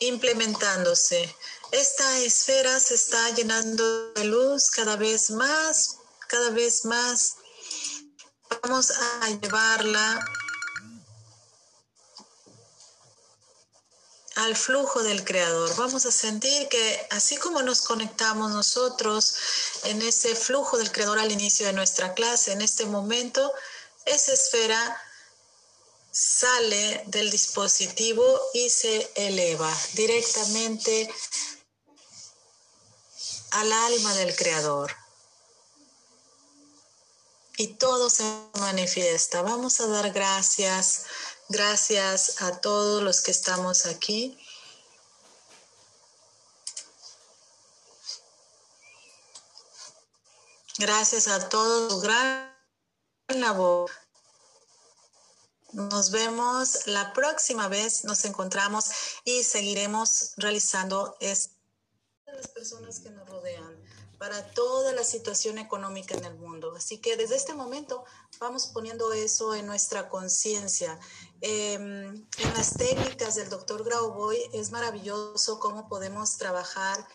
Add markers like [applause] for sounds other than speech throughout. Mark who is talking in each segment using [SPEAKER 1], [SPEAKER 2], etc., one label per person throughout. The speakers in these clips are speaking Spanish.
[SPEAKER 1] implementándose. Esta esfera se está llenando de luz cada vez más, cada vez más. Vamos a llevarla al flujo del Creador. Vamos a sentir que así como nos conectamos nosotros en ese flujo del Creador al inicio de nuestra clase, en este momento, esa esfera sale del dispositivo y se eleva directamente al alma del Creador. Y todo se manifiesta. Vamos a dar gracias Gracias a todos los que estamos aquí. Gracias a todos. Gran labor. Nos vemos la próxima vez. Nos encontramos y seguiremos realizando esto. Las personas que nos rodean para toda la situación económica en el mundo. Así que desde este momento vamos poniendo eso en nuestra conciencia. Em, en las técnicas del doctor Grauboy es maravilloso cómo podemos trabajar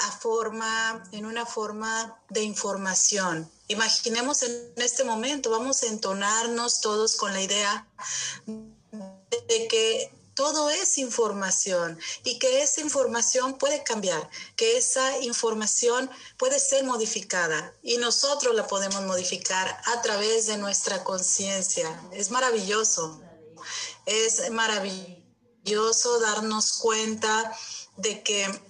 [SPEAKER 1] a forma, en una forma de información. Imaginemos en este momento, vamos a entonarnos todos con la idea de que todo es información y que esa información puede cambiar, que esa información puede ser modificada y nosotros la podemos modificar a través de nuestra conciencia. Es maravilloso, es maravilloso darnos cuenta de que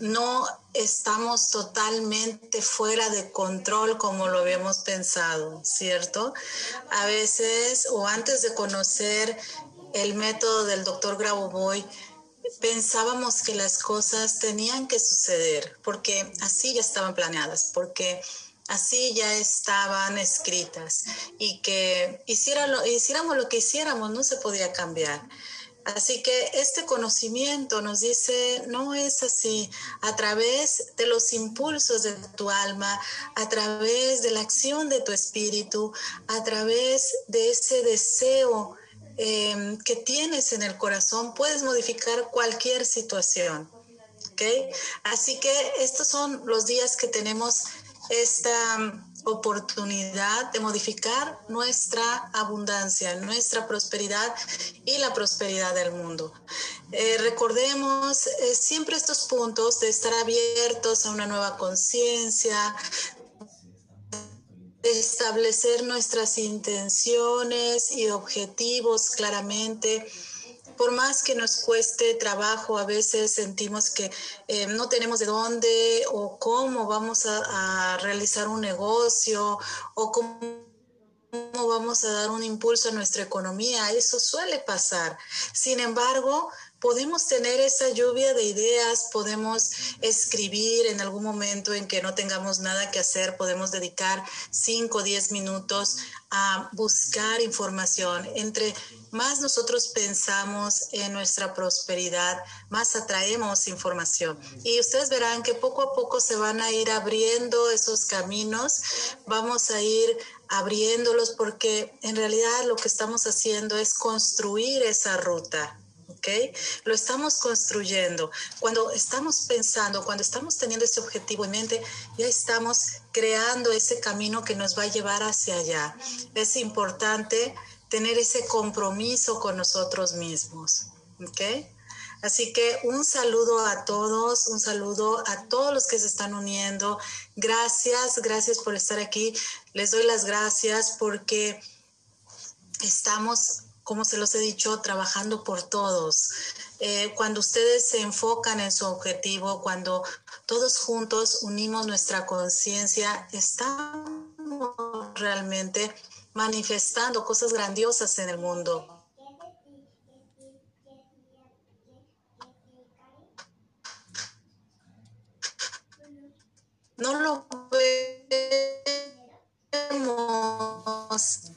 [SPEAKER 1] no estamos totalmente fuera de control como lo habíamos pensado, ¿cierto? A veces o antes de conocer el método del doctor Grabovoi, pensábamos que las cosas tenían que suceder porque así ya estaban planeadas, porque así ya estaban escritas y que hiciéramos lo que hiciéramos no se podía cambiar. Así que este conocimiento nos dice, no es así, a través de los impulsos de tu alma, a través de la acción de tu espíritu, a través de ese deseo Em, que tienes en el corazón, puedes modificar cualquier situación. ¿okay? Así que estos son los días que tenemos esta oportunidad de modificar nuestra abundancia, nuestra prosperidad y la prosperidad del mundo. Eh, recordemos eh, siempre estos puntos de estar abiertos a una nueva conciencia, establecer nuestras intenciones y objetivos claramente. Por más que nos cueste trabajo, a veces sentimos que eh, no tenemos de dónde o cómo vamos a, a realizar un negocio o cómo vamos a dar un impulso a nuestra economía. Eso suele pasar. Sin embargo, podemos tener esa lluvia de ideas, podemos escribir en algún momento en que no tengamos nada que hacer, podemos dedicar 5 o 10 minutos a buscar información. Entre más nosotros pensamos en nuestra prosperidad, más atraemos información. Y ustedes verán que poco a poco se van a ir abriendo esos caminos, vamos a ir abriéndolos porque en realidad lo que estamos haciendo es construir esa ruta. Lo estamos construyendo. Cuando estamos pensando, cuando estamos teniendo ese objetivo en mente, ya estamos creando ese camino que nos va a llevar hacia allá. Es importante tener ese compromiso con nosotros mismos, ¿ok? Así que un saludo a todos, un saludo a todos los que se están uniendo. Gracias, gracias por estar aquí. Les doy las gracias porque estamos como se los he dicho, trabajando por todos. Eh, cuando ustedes se enfocan en su objetivo, cuando todos juntos unimos nuestra conciencia, estamos realmente manifestando cosas grandiosas en el mundo. No lo vemos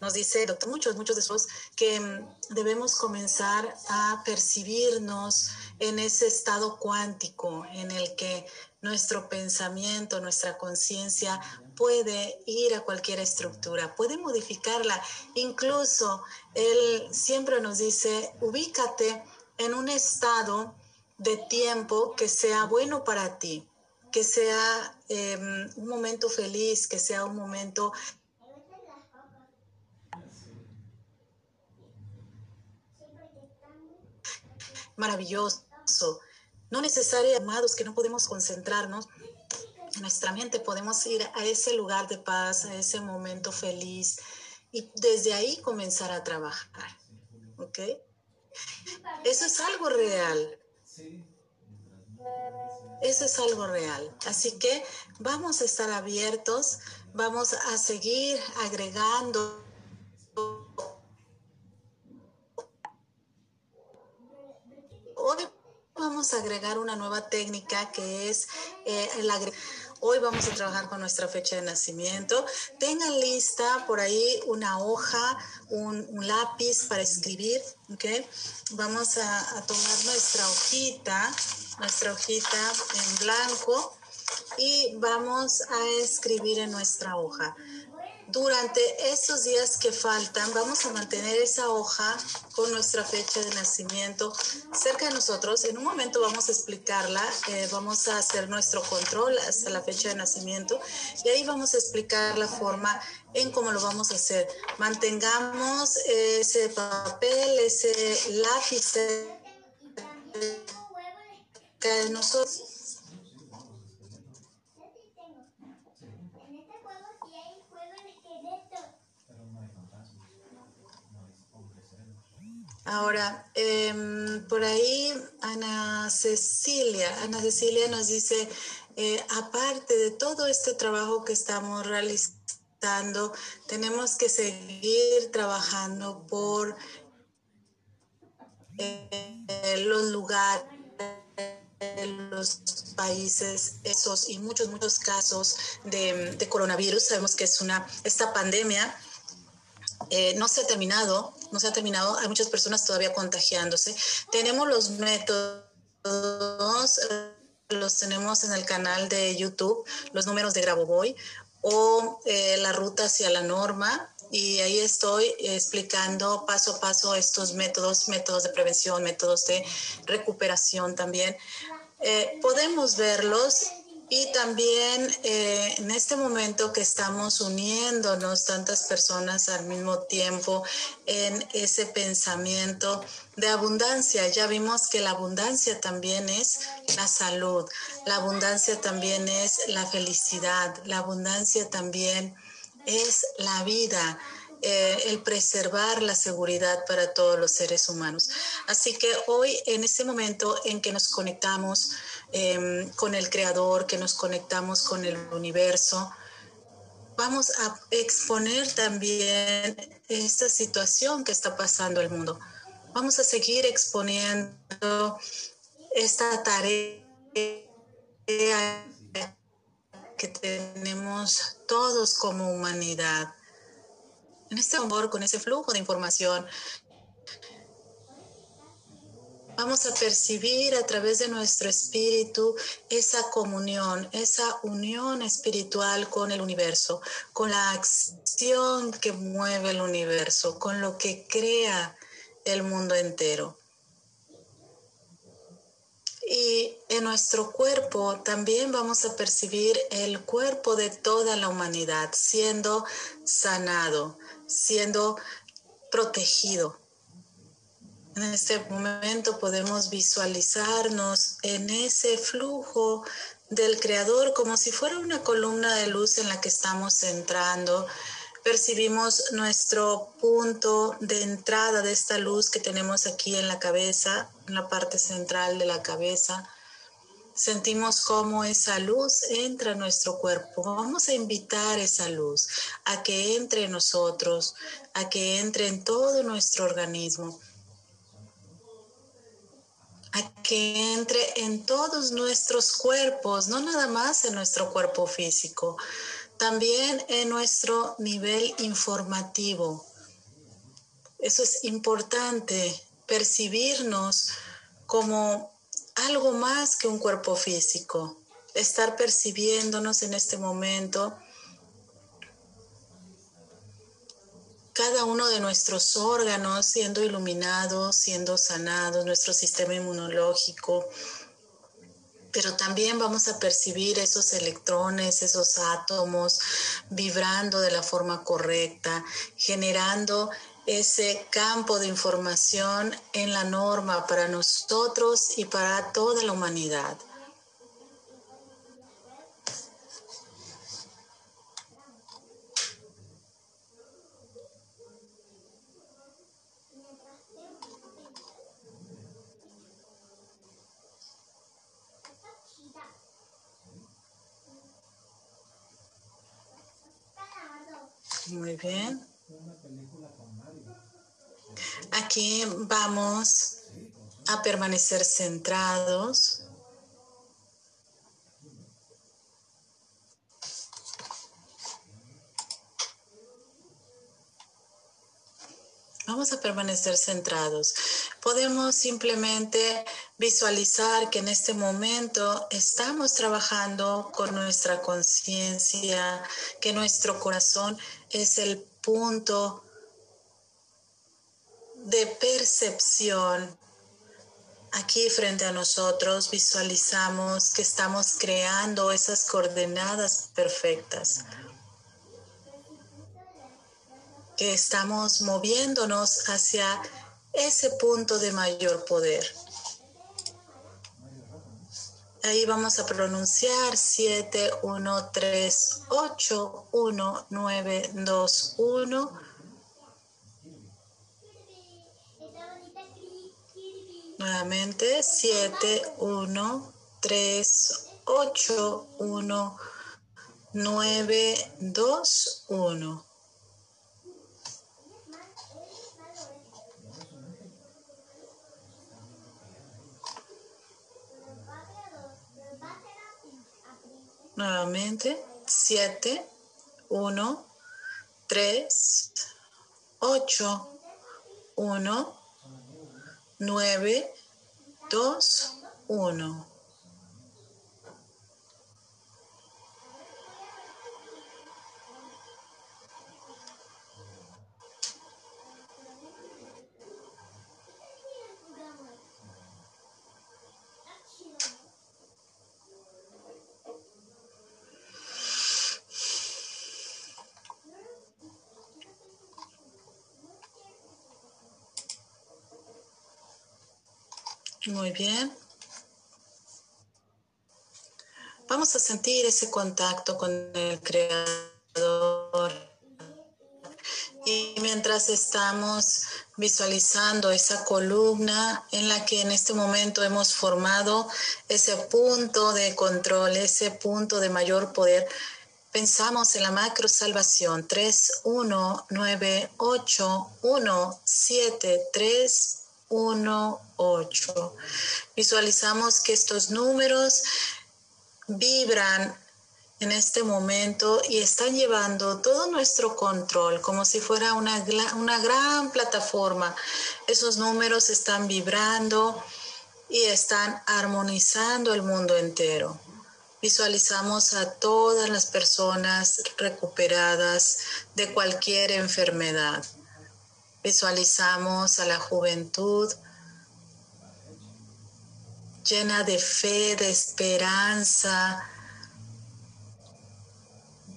[SPEAKER 1] nos dice doctor, muchos, muchos de esos que mm, debemos comenzar a percibirnos en ese estado cuántico en el que nuestro pensamiento, nuestra conciencia puede ir a cualquier estructura, puede modificarla. Incluso él siempre nos dice, ubícate en un estado de tiempo que sea bueno para ti, que sea em, un momento feliz, que sea un momento maravilloso. No necesario, amados, que no podemos concentrarnos en nuestra mente, podemos ir a ese lugar de paz, a ese momento feliz y desde ahí comenzar a trabajar. ¿Ok? Eso es algo real. Eso es algo real. Así que vamos a estar abiertos, vamos a seguir agregando vamos a agregar una nueva técnica que es eh, el Hoy vamos a trabajar con nuestra fecha de nacimiento. Tengan lista por ahí una hoja, un, lápiz para escribir. Vamos a tomar nuestra hojita, nuestra hojita en blanco y vamos a escribir en nuestra hoja. Durante esos días que faltan, vamos a mantener esa hoja con nuestra fecha de nacimiento cerca de nosotros. En un momento vamos a explicarla, eh, vamos a hacer nuestro control hasta la fecha de nacimiento y ahí vamos a explicar la forma en cómo lo vamos a hacer. Mantengamos ese papel, ese lápiz que nosotros Ahora, em, por ahí Ana Cecilia, Ana Cecilia nos dice, eh, aparte de todo este trabajo que estamos realizando, tenemos que seguir trabajando por eh, los lugares los países esos y muchos muchos casos de, de coronavirus. Sabemos que es una esta pandemia eh, no se ha terminado, no se ha terminado, hay muchas personas todavía contagiándose. Tenemos los métodos, eh, los tenemos en el canal de YouTube, los números de Grabovoi o eh, la ruta hacia la norma. Y ahí estoy explicando paso a paso estos métodos, métodos de prevención, métodos de recuperación también. podemos verlos y también eh, en este momento que estamos uniéndonos tantas personas al mismo tiempo en ese pensamiento de abundancia, ya vimos que la abundancia también es la salud, la abundancia también es la felicidad, la abundancia también es la vida. Eh, el preservar la seguridad para todos los seres humanos. Así que hoy, en este momento en que nos conectamos Em, con el Creador, que nos conectamos con el universo. Vamos a exponer también esta situación que está pasando el mundo. Vamos a seguir exponiendo esta tarea que tenemos todos como humanidad. En este amor, con ese flujo de información vamos a percibir a través de nuestro espíritu esa comunión, esa unión espiritual con el universo, con la acción que mueve el universo, con lo que crea el mundo entero. Y en nuestro cuerpo también vamos a percibir el cuerpo de toda la humanidad siendo sanado, siendo protegido en este momento podemos visualizarnos en ese flujo del Creador como si fuera una columna de luz en la que estamos entrando. Percibimos nuestro punto de entrada de esta luz que tenemos aquí en la cabeza, en la parte central de la cabeza. Sentimos cómo esa luz entra a nuestro cuerpo. Vamos a invitar esa luz a que entre en nosotros, a que entre en todo nuestro organismo que entre en todos nuestros cuerpos, no nada más en nuestro cuerpo físico, también en nuestro nivel informativo. Eso es importante, percibirnos como algo más que un cuerpo físico, estar percibiéndonos en este momento cada uno de nuestros órganos siendo iluminados, siendo sanados, nuestro sistema inmunológico, pero también vamos a percibir esos electrones, esos átomos vibrando de la forma correcta, generando ese campo de información en la norma para nosotros y para toda la humanidad. Muy bien. Aquí vamos a permanecer centrados. Vamos a permanecer centrados. Podemos simplemente visualizar que en este momento estamos trabajando con nuestra conciencia, que nuestro corazón es el punto de percepción. Aquí frente a nosotros visualizamos que estamos creando esas coordenadas perfectas, que estamos moviéndonos hacia ese punto de mayor poder. Ahí vamos a pronunciar 7, 1, 3, 8, 1, 9, 2, 1. Nuevamente 7, 1, 3, 8, 1, 9, 2, 1. Nuevamente, 7, 1, 3, 8, 1, 9, 2, 1. Muy bien. Vamos a sentir ese contacto con el Creador. Y mientras estamos visualizando esa columna en la que en este momento hemos formado ese punto de control, ese punto de mayor poder, pensamos en la macro salvación 3, 1, 9, 8, 1, 7, 3, 1, 8. Visualizamos que estos números vibran en este momento y están llevando todo nuestro control como si fuera una, una gran plataforma. Esos números están vibrando y están armonizando el mundo entero. Visualizamos a todas las personas recuperadas de cualquier enfermedad. Visualizamos a la juventud llena de fe, de esperanza.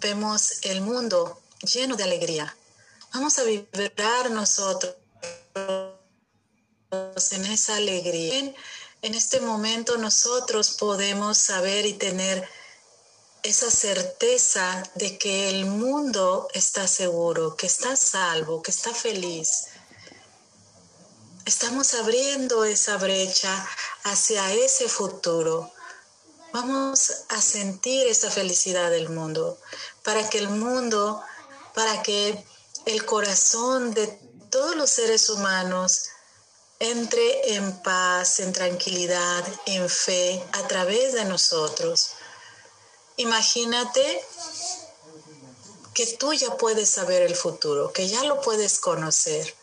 [SPEAKER 1] Vemos el mundo lleno de alegría. Vamos a vibrar nosotros en esa alegría. En este momento nosotros podemos saber y tener esa certeza de que el mundo está seguro, que está salvo, que está feliz. Estamos abriendo esa brecha hacia ese futuro. Vamos a sentir esa felicidad del mundo, para que el mundo, para que el corazón de todos los seres humanos entre en paz, en tranquilidad, en fe, a través de nosotros. Imagínate que tú ya puedes saber el futuro, que ya lo puedes conocer.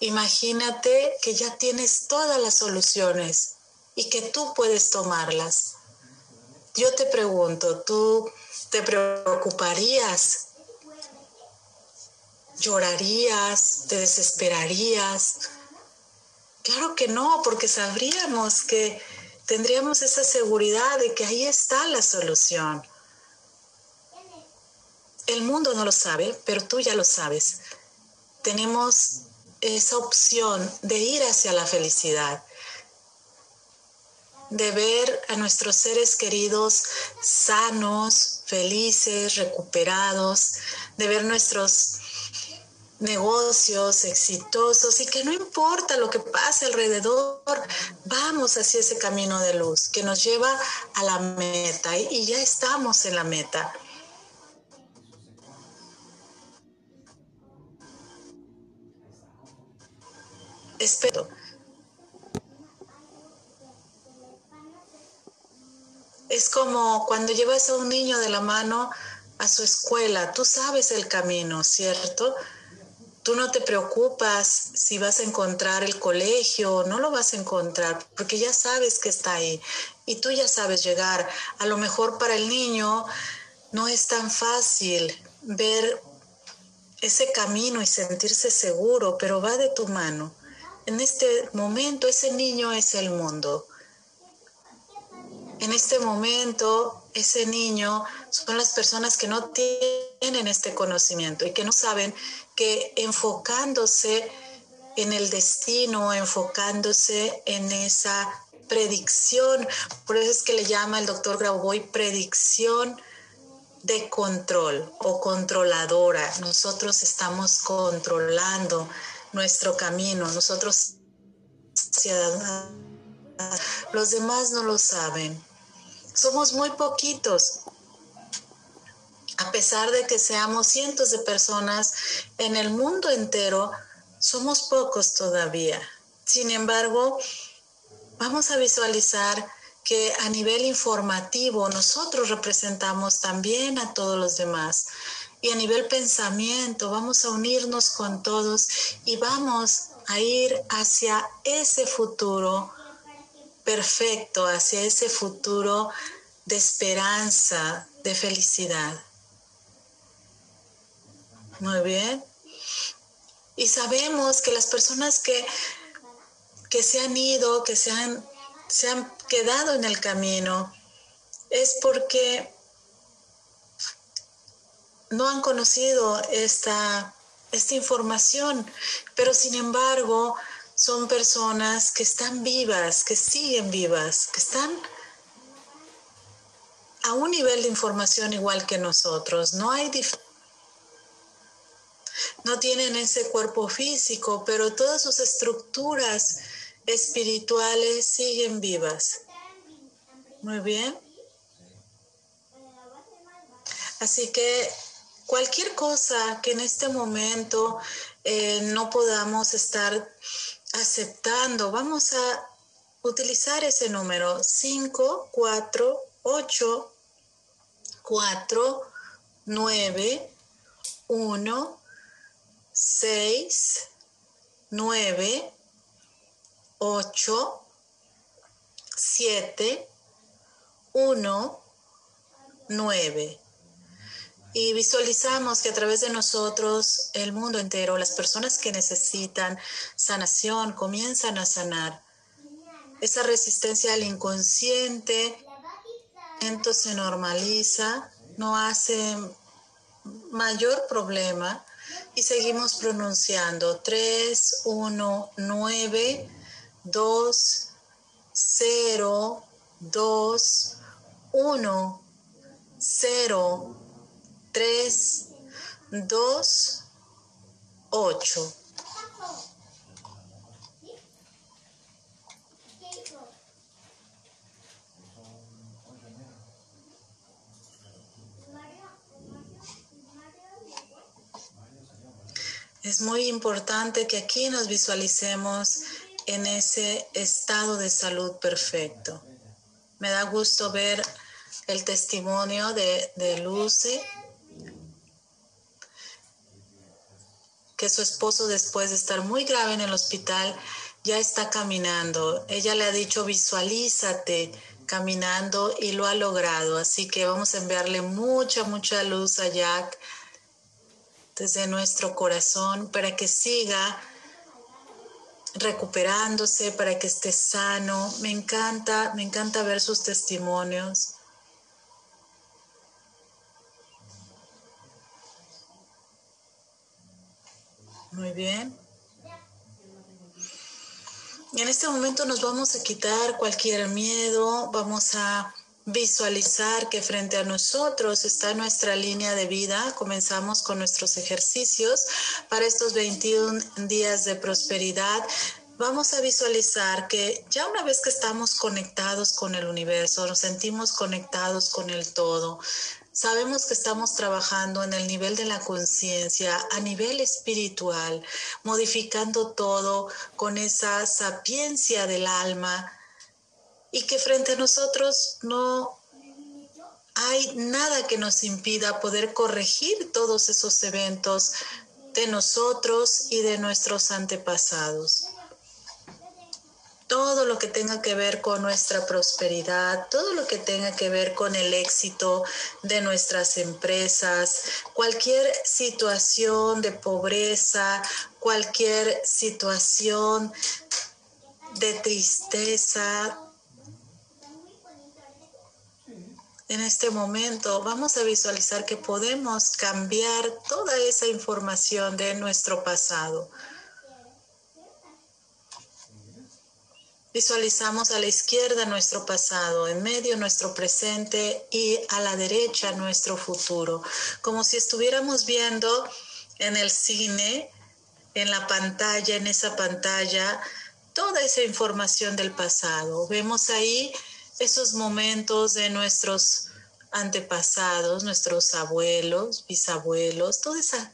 [SPEAKER 1] Imagínate que ya tienes todas las soluciones y que tú puedes tomarlas. Yo te pregunto, ¿tú te preocuparías llorarías, te desesperarías. Claro que no, porque sabríamos que tendríamos esa seguridad de que ahí está la solución. El mundo no lo sabe, pero tú ya lo sabes. Tenemos esa opción de ir hacia la felicidad, de ver a nuestros seres queridos sanos, felices, recuperados, de ver nuestros negocios exitosos y que no importa lo que pase alrededor, vamos hacia ese camino de luz que nos lleva a la meta y ya estamos en la meta. Espero. Es como cuando llevas a un niño de la mano a su escuela, tú sabes el camino, ¿cierto? Tú no te preocupas si vas a encontrar el colegio no lo vas a encontrar, porque ya sabes que está ahí y tú ya sabes llegar. A lo mejor para el niño no es tan fácil ver ese camino y sentirse seguro, pero va de tu mano. En este momento ese niño es el mundo. En este momento ese niño son las personas que no tienen este conocimiento y que no saben que enfocándose en el destino, enfocándose en esa predicción, por eso es que le llama el doctor Grauboy predicción de control o controladora. Nosotros estamos controlando nuestro camino. Nosotros, los demás no lo saben. Somos muy poquitos. A pesar de que seamos cientos de personas en el mundo entero, somos pocos todavía. Sin embargo, vamos a visualizar que a nivel informativo nosotros representamos también a todos los demás y a nivel pensamiento vamos a unirnos con todos y vamos a ir hacia ese futuro perfecto, hacia ese futuro de esperanza, de felicidad. Muy bien. Y sabemos que las personas que, que se han ido, que se han, se han quedado en el camino, es porque no han conocido esta, esta información, pero sin embargo son personas que están vivas, que siguen vivas, que están a un nivel de información igual que nosotros. No hay no tienen ese cuerpo físico, pero todas sus estructuras espirituales siguen vivas. Muy bien. Así que cualquier cosa que en este momento eh, no podamos estar aceptando, vamos a utilizar ese número 5, 4, 8, 4, 9, 1, 6, 9, 8, 7, 1, 9 y visualizamos que a través de nosotros el mundo entero, las personas que necesitan sanación comienzan a sanar. Esa resistencia al inconsciente se normaliza, no hace mayor problema y seguimos pronunciando 3, 1, 9, 2, 0, 2, 1, 0, 3, 2, 8. Es muy importante que aquí nos visualicemos en ese estado de salud perfecto. Me da gusto ver el testimonio de, de Luce que su esposo después de estar muy grave en el hospital ya está caminando. Ella le ha dicho visualízate caminando y lo ha logrado. Así que vamos a enviarle mucha, mucha luz a Jack desde nuestro corazón para que siga recuperándose, para que esté sano. Me encanta, me encanta ver sus testimonios. Muy bien. En este momento nos vamos a quitar cualquier miedo, vamos a visualizar que frente a nosotros está nuestra línea de vida. Comenzamos con nuestros ejercicios para estos 21 días de prosperidad. Vamos a visualizar que ya una vez que estamos conectados con el universo, nos sentimos conectados con el todo, Sabemos que estamos trabajando en el nivel de la conciencia, a nivel espiritual, modificando todo con esa sapiencia del alma y que frente a nosotros no hay nada que nos impida poder corregir todos esos eventos de nosotros y de nuestros antepasados todo lo que tenga que ver con nuestra prosperidad, todo lo que tenga que ver con el éxito de nuestras empresas, cualquier situación de pobreza, cualquier situación de tristeza. En este momento vamos a visualizar que podemos cambiar toda esa información de nuestro pasado Visualizamos a la izquierda nuestro pasado, en medio nuestro presente y a la derecha nuestro futuro, como si estuviéramos viendo en el cine, en la pantalla, en esa pantalla, toda esa información del pasado. Vemos ahí esos momentos de nuestros antepasados, nuestros abuelos, bisabuelos, todo esa,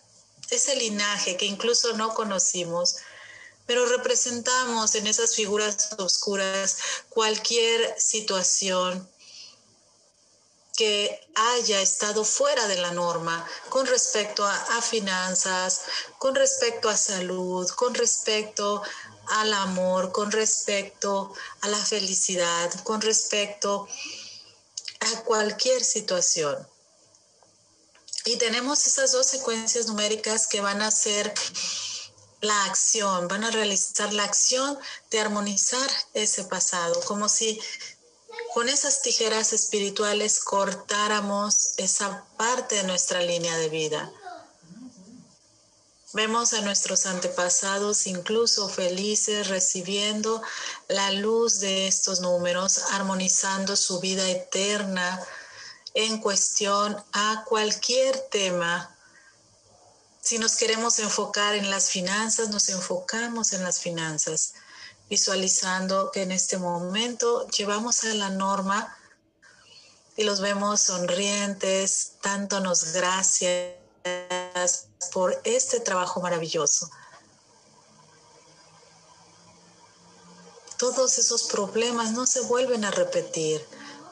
[SPEAKER 1] ese linaje que incluso no conocimos pero representamos en esas figuras oscuras cualquier situación que haya estado fuera de la norma con respecto a, finanzas, con respecto a salud, con respecto al amor, con respecto a la felicidad, con respecto a cualquier situación. Y tenemos esas dos secuencias numéricas que van a ser la acción, van a realizar la acción de armonizar ese pasado, como si con esas tijeras espirituales cortáramos esa parte de nuestra línea de vida. Vemos a nuestros antepasados incluso felices recibiendo la luz de estos números, armonizando su vida eterna en cuestión a cualquier tema si nos queremos enfocar en las finanzas, nos enfocamos en las finanzas, visualizando que en este momento llevamos a la norma y los vemos sonrientes, dándonos gracias por este trabajo maravilloso. Todos esos problemas no se vuelven a repetir.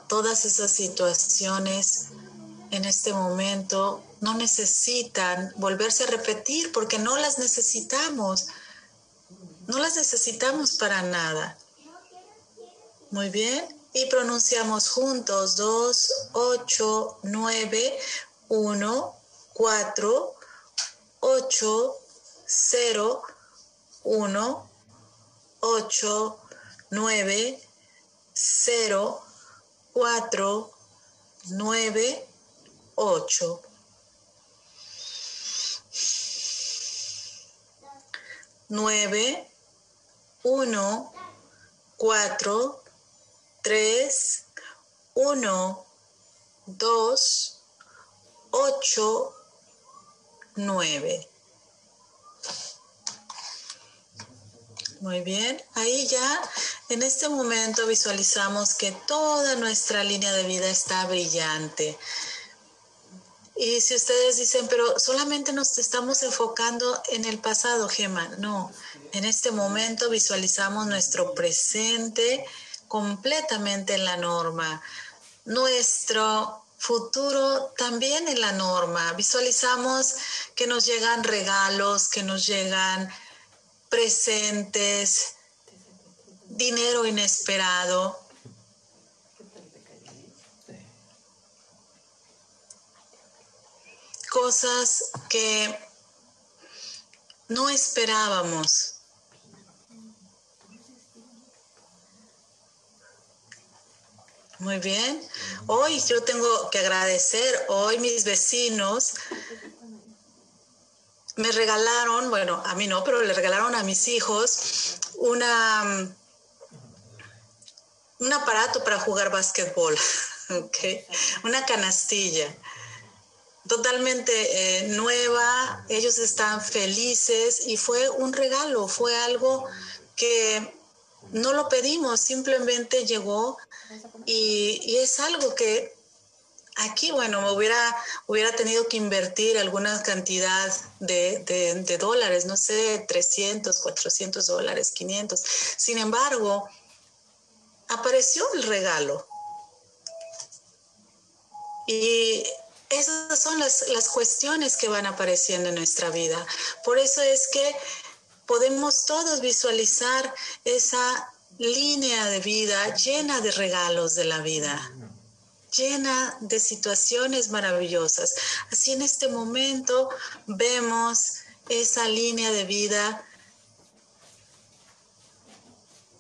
[SPEAKER 1] Todas esas situaciones en este momento no necesitan volverse a repetir porque no las necesitamos. No las necesitamos para nada. Muy bien. Y pronunciamos juntos 2, 8, 9, 1, 4, 8, 0, 1, 8, 9, 0, 4, 9, 8. 9, 1, 4, 3, 1, 2, 8, 9. Muy bien, ahí ya en este momento visualizamos que toda nuestra línea de vida está brillante. Y si ustedes dicen, pero solamente nos estamos enfocando en el pasado, Gema, no. En este momento visualizamos nuestro presente completamente en la norma. Nuestro futuro también en la norma. Visualizamos que nos llegan regalos, que nos llegan presentes, dinero inesperado. cosas que no esperábamos. Muy bien. Hoy yo tengo que agradecer, hoy mis vecinos me regalaron, bueno, a mí no, pero le regalaron a mis hijos una un aparato para jugar básquetbol, [laughs] una canastilla totalmente eh, nueva, ellos están felices y fue un regalo, fue algo que no lo pedimos, simplemente llegó y, es algo que aquí, bueno, me hubiera, hubiera tenido que invertir alguna cantidad de, de, dólares, no sé, 300, 400 dólares, 500. Sin embargo, apareció el regalo. Y esas son las, las cuestiones que van apareciendo en nuestra vida. Por eso es que podemos todos visualizar esa línea de vida llena de regalos de la vida, llena de situaciones maravillosas. Así en este momento vemos esa línea de vida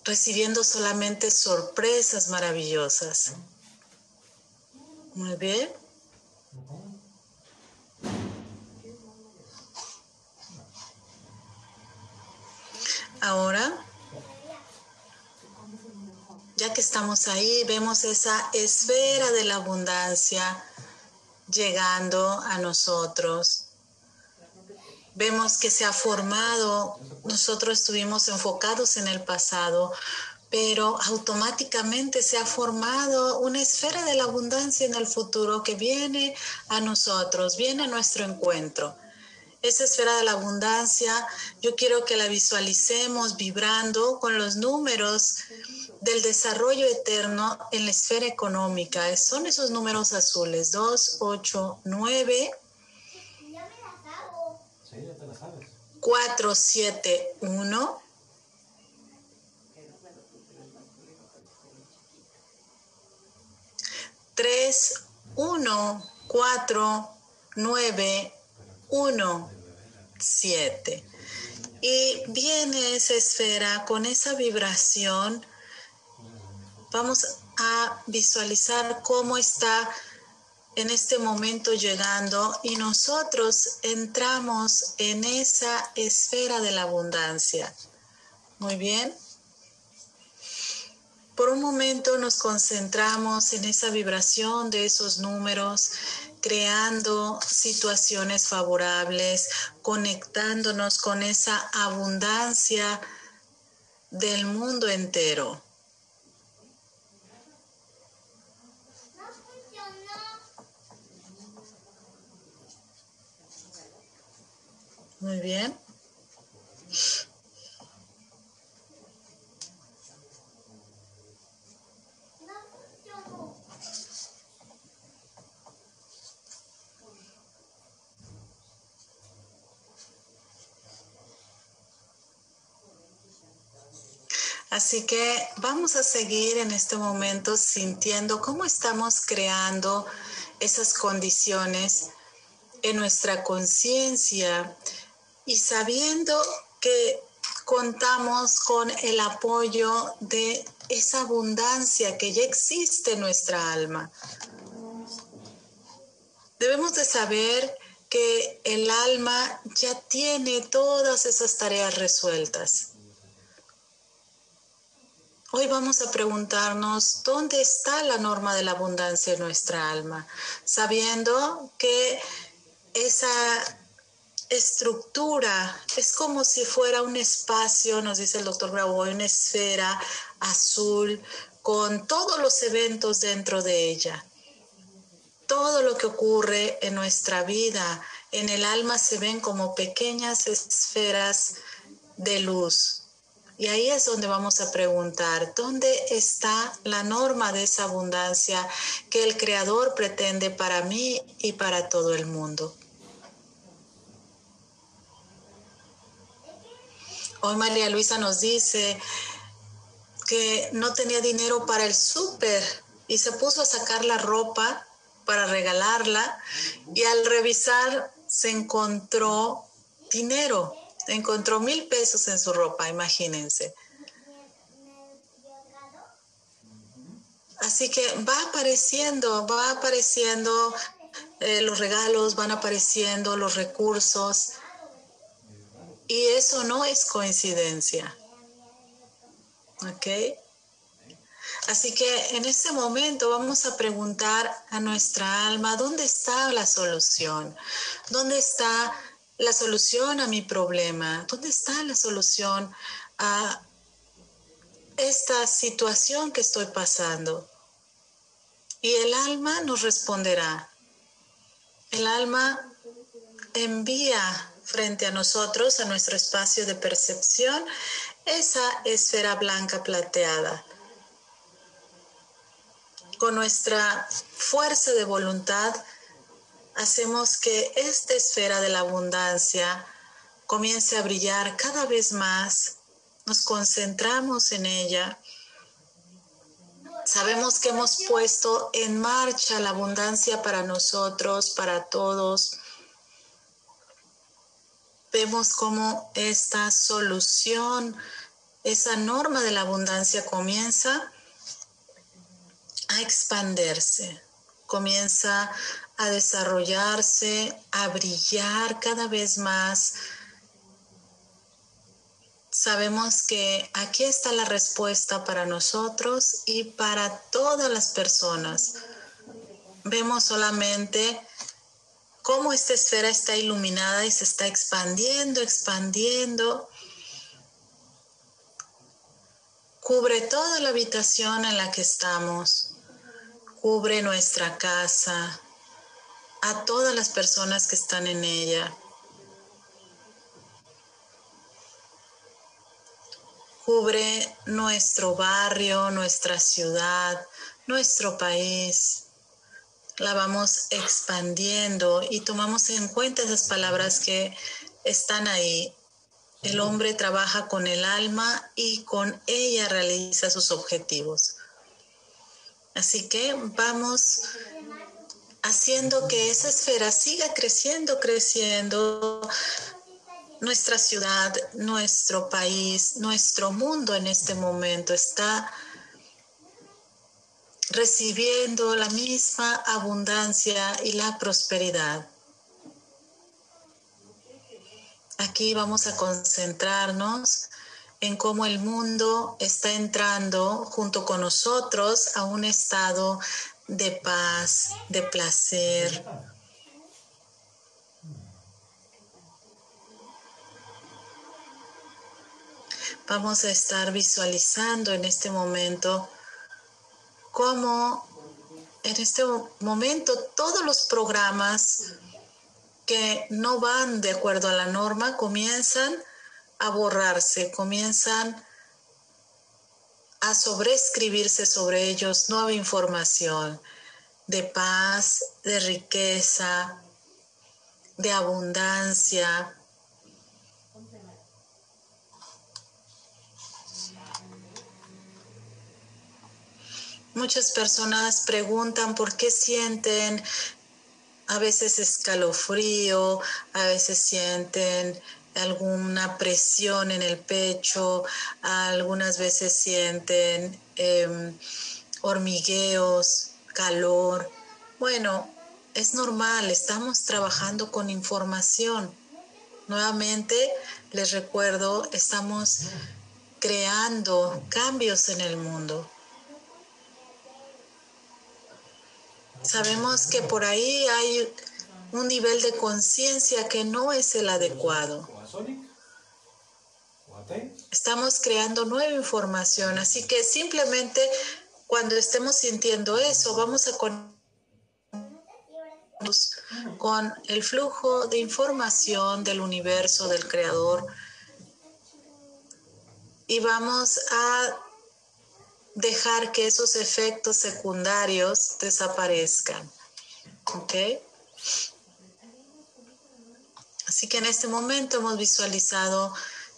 [SPEAKER 1] recibiendo solamente sorpresas maravillosas. Muy bien. Ahora ya que estamos ahí, vemos esa esfera de la abundancia llegando a nosotros. Vemos que se ha formado, nosotros estuvimos enfocados en el pasado, pero automáticamente se ha formado una esfera de la abundancia en el futuro que viene a nosotros, viene a nuestro encuentro. Esa esfera de la abundancia, yo quiero que la visualicemos vibrando con los números del desarrollo eterno en la esfera económica. Son esos números azules, 2, 8, 9, 4, 7, 1. Tres, uno, cuatro, nueve, uno, siete. Y viene esa esfera con esa vibración Vamos a visualizar cómo está en este momento llegando y nosotros entramos en esa esfera de la abundancia. Muy bien. Por un momento nos concentramos en esa vibración de esos números, creando situaciones favorables, conectándonos con esa abundancia del mundo entero. Muy bien. Así que vamos a seguir en este momento sintiendo cómo estamos creando esas condiciones en nuestra conciencia y sabiendo que contamos con el apoyo de esa abundancia que ya existe en nuestra alma. Debemos de saber que el alma ya tiene todas esas tareas resueltas. Hoy vamos a preguntarnos dónde está la norma de la abundancia en nuestra alma, sabiendo que esa estructura es como si fuera un espacio, nos dice el doctor Bravo, una esfera azul con todos los eventos dentro de ella. Todo lo que ocurre en nuestra vida, en el alma se ven como pequeñas esferas de luz. Y ahí es donde vamos a preguntar, ¿dónde está la norma de esa abundancia que el Creador pretende para mí y para todo el mundo? Hoy María Luisa nos dice que no tenía dinero para el súper y se puso a sacar la ropa para regalarla y al revisar se encontró dinero encontró mil pesos en su ropa, imagínense. Así que va apareciendo, va apareciendo eh, los regalos, van apareciendo los recursos. Y eso no es coincidencia. ¿Ok? Así que en este momento vamos a preguntar a nuestra alma, ¿dónde está la solución? ¿Dónde está la solución a mi problema? ¿Dónde está la solución a esta situación que estoy pasando? Y el alma nos responderá. El alma envía frente a nosotros, a nuestro espacio de percepción, esa esfera blanca plateada. Con nuestra fuerza de voluntad, hacemos que esta esfera de la abundancia comience a brillar cada vez más. Nos concentramos en ella. Sabemos que hemos puesto en marcha la abundancia para nosotros, para todos. Vemos cómo esta solución, esa norma de la abundancia comienza a expandirse, comienza a desarrollarse, a brillar cada vez más. Sabemos que aquí está la respuesta para nosotros y para todas las personas. Vemos solamente cómo esta esfera está iluminada y se está expandiendo, expandiendo. Cubre toda la habitación en la que estamos. Cubre nuestra casa, a todas las personas que están en ella. Cubre nuestro barrio, nuestra ciudad, nuestro país. La vamos expandiendo y tomamos en cuenta esas palabras que están ahí. El hombre trabaja con el alma y con ella realiza sus objetivos. Así que vamos haciendo que esa esfera siga creciendo, creciendo. Nuestra ciudad, nuestro país, nuestro mundo en este momento está recibiendo la misma abundancia y la prosperidad. Aquí vamos a concentrarnos en cómo el mundo está entrando junto con nosotros a un estado de paz, de placer. Vamos a estar visualizando en este momento cómo en este momento todos los programas que no van de acuerdo a la norma comienzan borrarse, comienzan a sobreescribirse sobre ellos nueva información de paz, de riqueza, de abundancia. Muchas personas preguntan por qué sienten a veces escalofrío, a veces sienten alguna presión en el pecho, algunas veces sienten em, hormigueos, calor. Bueno, es normal, estamos trabajando con información. Nuevamente, les recuerdo, estamos creando cambios en el mundo. Sabemos que por ahí hay un nivel de conciencia que no es el adecuado. Estamos creando nueva información, así que simplemente cuando estemos sintiendo eso, vamos a con el flujo de información del universo, del creador, y vamos a dejar que esos efectos secundarios desaparezcan. ¿Ok? Así que en este momento hemos visualizado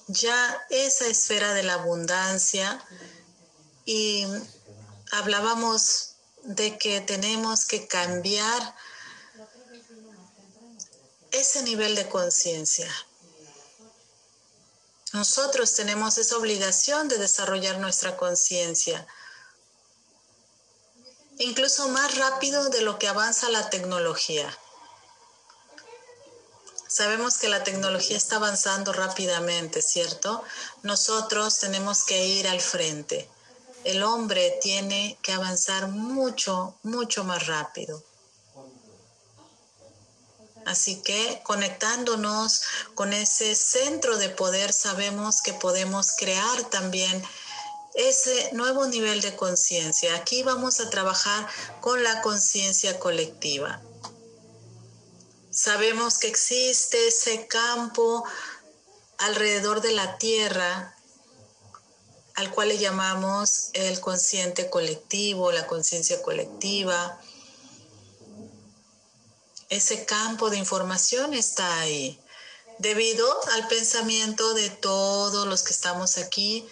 [SPEAKER 1] ya esa esfera de la abundancia y hablábamos de que tenemos que cambiar ese nivel de conciencia. nosotros tenemos esa obligación de desarrollar nuestra conciencia, incluso más rápido de lo que avanza la tecnología. Sabemos que la tecnología está avanzando rápidamente, ¿cierto? Nosotros tenemos que ir al frente. El hombre tiene que avanzar mucho, mucho más rápido. Así que conectándonos con ese centro de poder, sabemos que podemos crear también ese nuevo nivel de conciencia. Aquí vamos a trabajar con la conciencia colectiva. Sabemos que existe ese campo alrededor de la Tierra al cual le llamamos el consciente colectivo, la conciencia colectiva. Ese campo de información está ahí, debido al pensamiento de todos los que estamos aquí,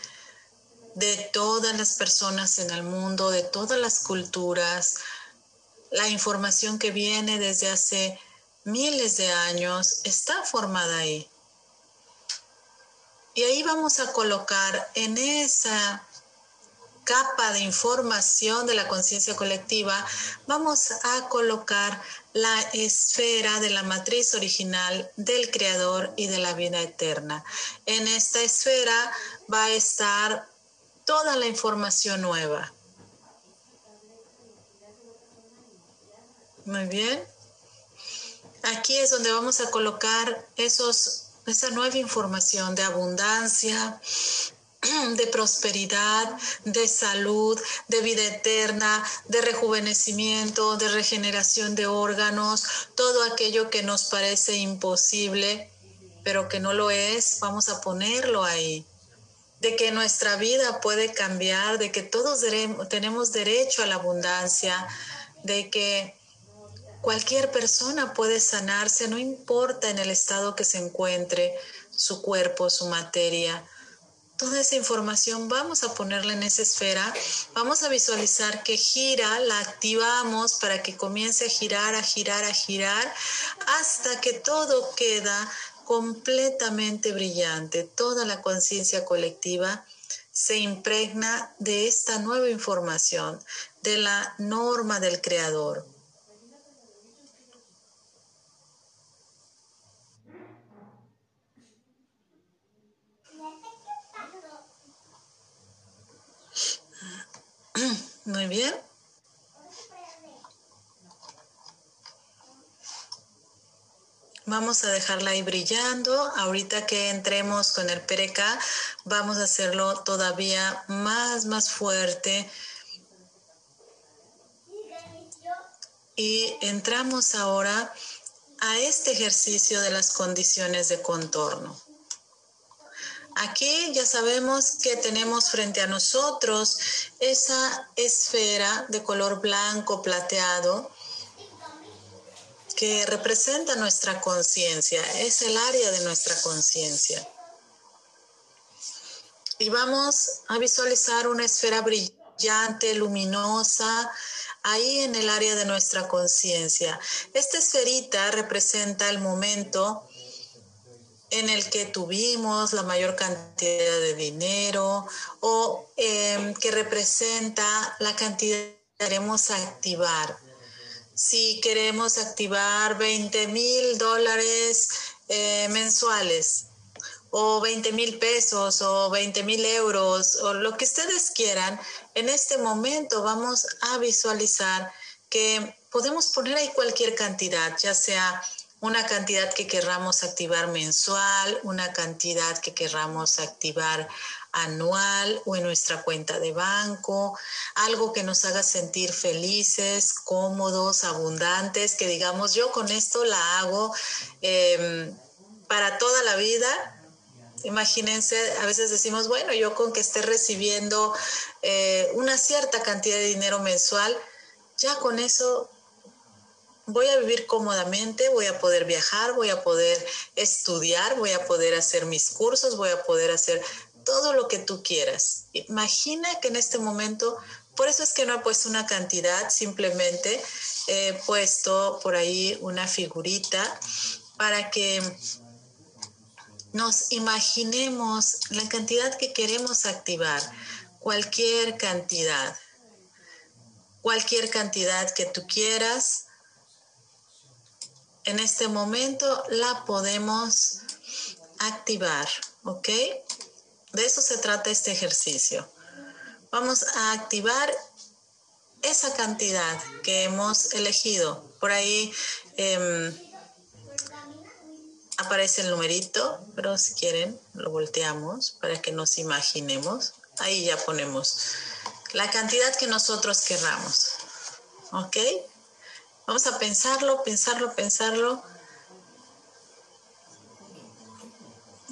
[SPEAKER 1] de todas las personas en el mundo, de todas las culturas, la información que viene desde hace miles de años está formada ahí. Y ahí vamos a colocar en esa capa de información de la conciencia colectiva, vamos a colocar la esfera de la matriz original del Creador y de la vida eterna. En esta esfera va a estar toda la información nueva. Muy bien. Aquí es donde vamos a colocar esos, esa nueva información de abundancia, [clears throat] de prosperidad, de salud, de vida eterna, de rejuvenecimiento, de regeneración de órganos, todo aquello que nos parece imposible, pero que no lo es, vamos a ponerlo ahí. De que nuestra vida puede cambiar, de que todos tenemos derecho a la abundancia, de que Cualquier persona puede sanarse, no importa en el estado que se encuentre su cuerpo, su materia. Toda esa información vamos a ponerla en esa esfera, vamos a visualizar que gira, la activamos para que comience a girar, a girar, a girar, hasta que todo queda completamente brillante. Toda la conciencia colectiva se impregna de esta nueva información, de la norma del Creador. [clears throat] Muy bien. Vamos a dejarla ahí brillando. Ahorita que entremos con el pereca, vamos a hacerlo todavía más, más fuerte. Y entramos ahora a este ejercicio de las condiciones de contorno. Aquí ya sabemos que tenemos frente a nosotros esa esfera de color blanco plateado que representa nuestra conciencia, es el área de nuestra conciencia. Y vamos a visualizar una esfera brillante, luminosa, ahí en el área de nuestra conciencia. Esta esferita representa el momento en el que tuvimos la mayor cantidad de dinero o em, que representa la cantidad que queremos activar. Si queremos activar 20 mil dólares eh, mensuales o 20 mil pesos o 20 mil euros o lo que ustedes quieran, en este momento vamos a visualizar que podemos poner ahí cualquier cantidad, ya sea una cantidad que querramos activar mensual, una cantidad que querramos activar anual o en nuestra cuenta de banco, algo que nos haga sentir felices, cómodos, abundantes, que digamos, yo con esto la hago em, para toda la vida. Imagínense, a veces decimos, bueno, yo con que esté recibiendo eh, una cierta cantidad de dinero mensual, ya con eso voy a vivir cómodamente, voy a poder viajar, voy a poder estudiar, voy a poder hacer mis cursos, voy a poder hacer todo lo que tú quieras. Imagina que en este momento, por eso es que no he puesto una cantidad, simplemente he puesto por ahí una figurita para que nos imaginemos la cantidad que queremos activar, cualquier cantidad, cualquier cantidad que tú quieras. En este momento la podemos activar, ¿ok? De eso se trata este ejercicio. Vamos a activar esa cantidad que hemos elegido. Por ahí em, aparece el numerito, pero si quieren lo volteamos para que nos imaginemos. Ahí ya ponemos la cantidad que nosotros querramos. ¿Ok? Vamos a pensarlo, pensarlo, pensarlo.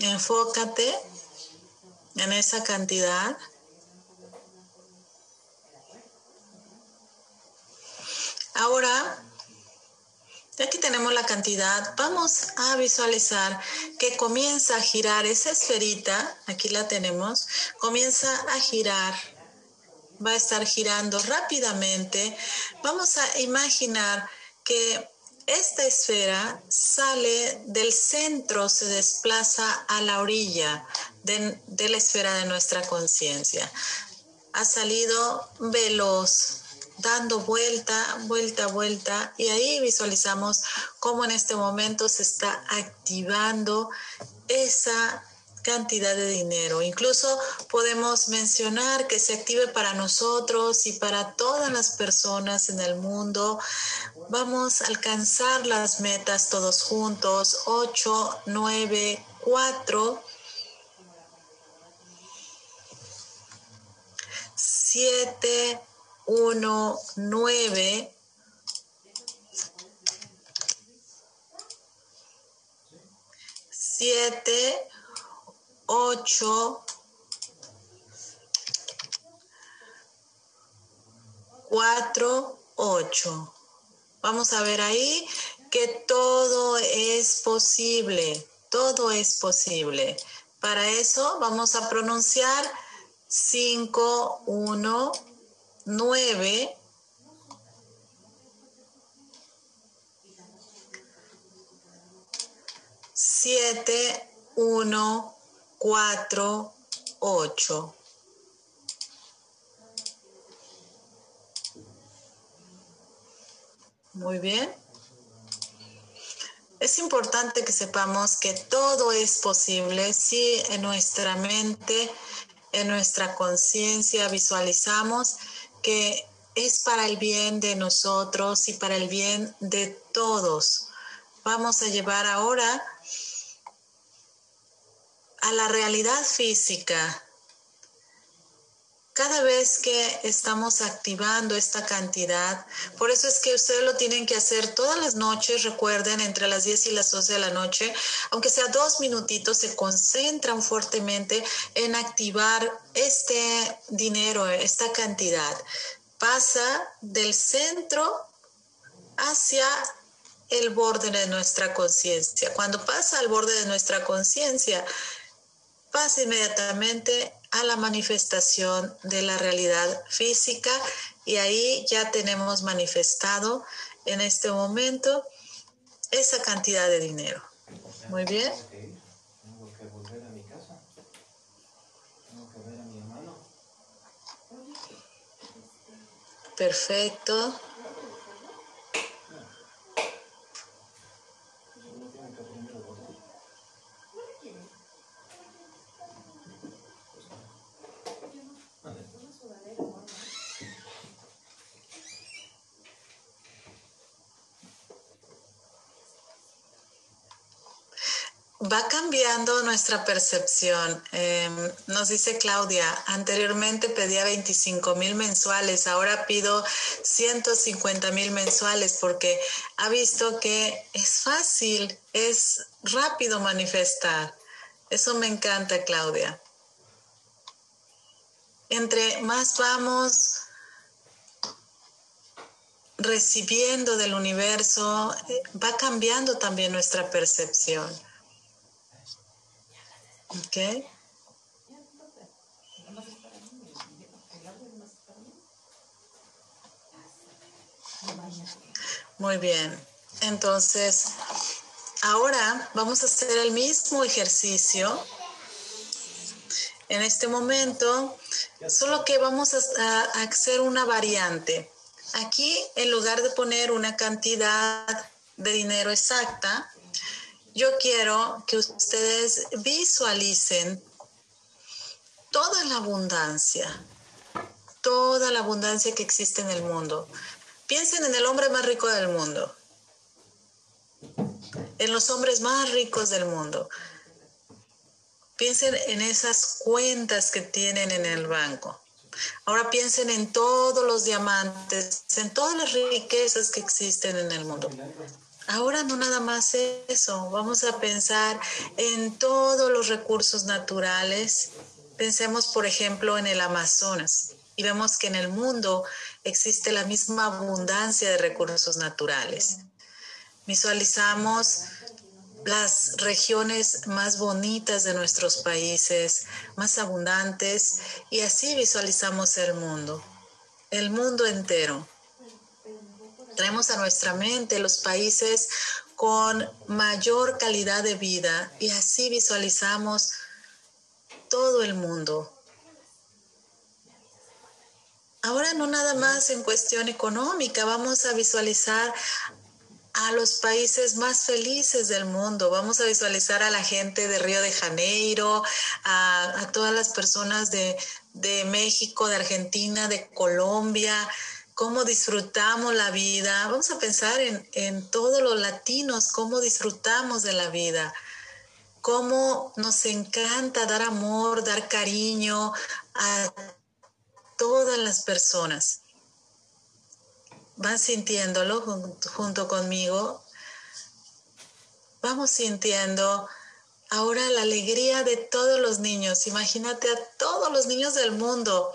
[SPEAKER 1] Enfócate en esa cantidad. Ahora, ya que tenemos la cantidad, vamos a visualizar que comienza a girar esa esferita, aquí la tenemos, comienza a girar, va a estar girando rápidamente. Vamos a imaginar que esta esfera sale del centro, se desplaza a la orilla de, la esfera de nuestra conciencia. Ha salido veloz, dando vuelta, vuelta, vuelta, y ahí visualizamos cómo en este momento se está activando esa cantidad de dinero. Incluso podemos mencionar que se active para nosotros y para todas las personas en el mundo. Vamos a alcanzar las metas todos juntos. 8, 9, 4. 7, 1, 9, siete, ocho, cuatro, ocho. Vamos a ver ahí que todo es posible, todo es posible. Para eso vamos a pronunciar 5, 1, 9, siete, uno, cuatro, ocho. Muy bien. Es importante que sepamos que todo es posible si en nuestra mente, en nuestra conciencia visualizamos que es para el bien de nosotros y para el bien de todos. Vamos a llevar ahora a la realidad física. Cada vez que estamos activando esta cantidad, por eso es que ustedes lo tienen que hacer todas las noches, recuerden, entre las 10 y las 11 de la noche, aunque sea dos minutitos, se concentran fuertemente en activar este dinero, esta cantidad. Pasa del centro hacia el borde de nuestra conciencia. Cuando pasa al borde de nuestra conciencia, pasa inmediatamente a la manifestación de la realidad física y ahí ya tenemos manifestado en este momento esa cantidad de dinero. Muy bien. Perfecto. Va cambiando nuestra percepción. Em, nos dice Claudia, anteriormente pedía 25 mil mensuales, ahora pido 150 mil mensuales porque ha visto que es fácil, es rápido manifestar. Eso me encanta, Claudia. Entre más vamos recibiendo del universo, eh, va cambiando también nuestra percepción. Ok. Muy bien. Entonces, Ahora vamos a hacer el mismo ejercicio en este momento, solo que vamos a, hacer una variante. Aquí, en lugar de poner una cantidad de dinero exacta, yo quiero que ustedes visualicen toda la abundancia, toda la abundancia que existe en el mundo. Piensen en el hombre más rico del mundo en los hombres más ricos del mundo. Piensen en esas cuentas que tienen en el banco. Ahora piensen en todos los diamantes, en todas las riquezas que existen en el mundo. Ahora no nada más eso, vamos a pensar en todos los recursos naturales. Pensemos, por ejemplo, en el Amazonas y vemos que en el mundo existe la misma abundancia de recursos naturales. Visualizamos las regiones más bonitas de nuestros países, más abundantes, y así visualizamos el mundo, el mundo entero. Traemos a nuestra mente los países con mayor calidad de vida y así visualizamos todo el mundo. Ahora no nada más en cuestión económica, vamos a visualizar a los países más felices del mundo. Vamos a visualizar a la gente de Río de Janeiro, a, todas las personas de, México, de Argentina, de Colombia, cómo disfrutamos la vida. Vamos a pensar en, en todos los latinos, cómo disfrutamos de la vida, cómo nos encanta dar amor, dar cariño a todas las personas van sintiéndolo junto, conmigo. Vamos sintiendo ahora la alegría de todos los niños. Imagínate a todos los niños del mundo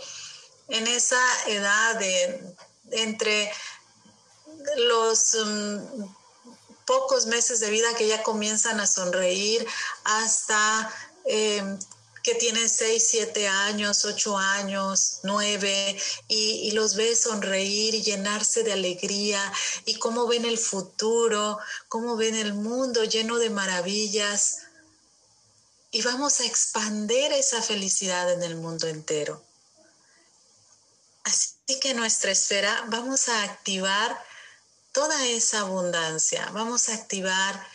[SPEAKER 1] en esa edad de entre los mm, pocos meses de vida que ya comienzan a sonreír hasta eh, que tienen 6, 7 años, 8 años, 9, y, los ves sonreír y llenarse de alegría, y cómo ven el futuro, cómo ven el mundo lleno de maravillas. Y vamos a expander esa felicidad en el mundo entero. Así que en nuestra esfera vamos a activar toda esa abundancia, vamos a activar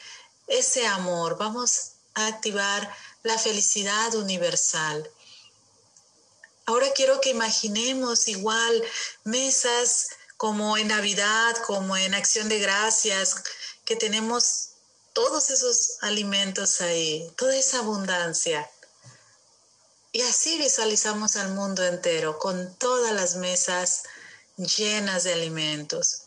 [SPEAKER 1] ese amor, vamos a activar la felicidad universal. Ahora quiero que imaginemos igual mesas como en Navidad, como en Acción de Gracias, que tenemos todos esos alimentos ahí, toda esa abundancia. Y así visualizamos al mundo entero con todas las mesas llenas de alimentos.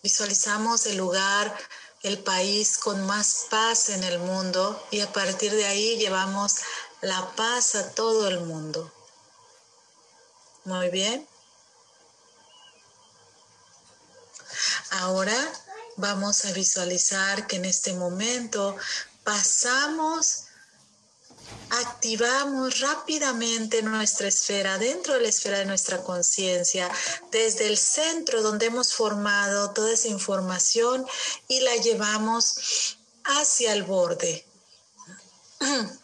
[SPEAKER 1] Visualizamos el lugar el país con más paz en el mundo y a partir de ahí llevamos la paz a todo el mundo. Muy bien. Ahora vamos a visualizar que en este momento pasamos activamos rápidamente nuestra esfera, dentro de la esfera de nuestra conciencia, desde el centro donde hemos formado toda esa información y la llevamos hacia el borde. [clears throat]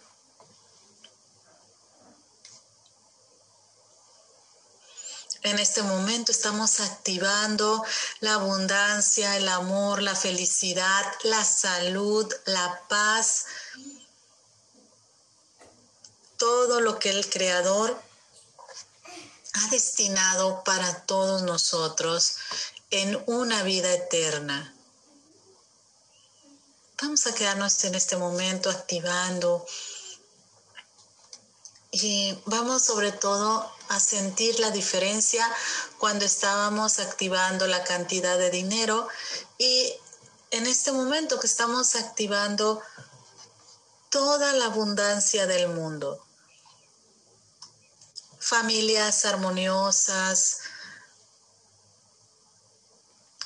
[SPEAKER 1] En este momento estamos activando la abundancia, el amor, la felicidad, la salud, la paz, todo lo que el Creador ha destinado para todos nosotros en una vida eterna. Vamos a quedarnos en este momento activando y vamos sobre todo a sentir la diferencia cuando estábamos activando la cantidad de dinero y en este momento que estamos activando toda la abundancia del mundo familias armoniosas,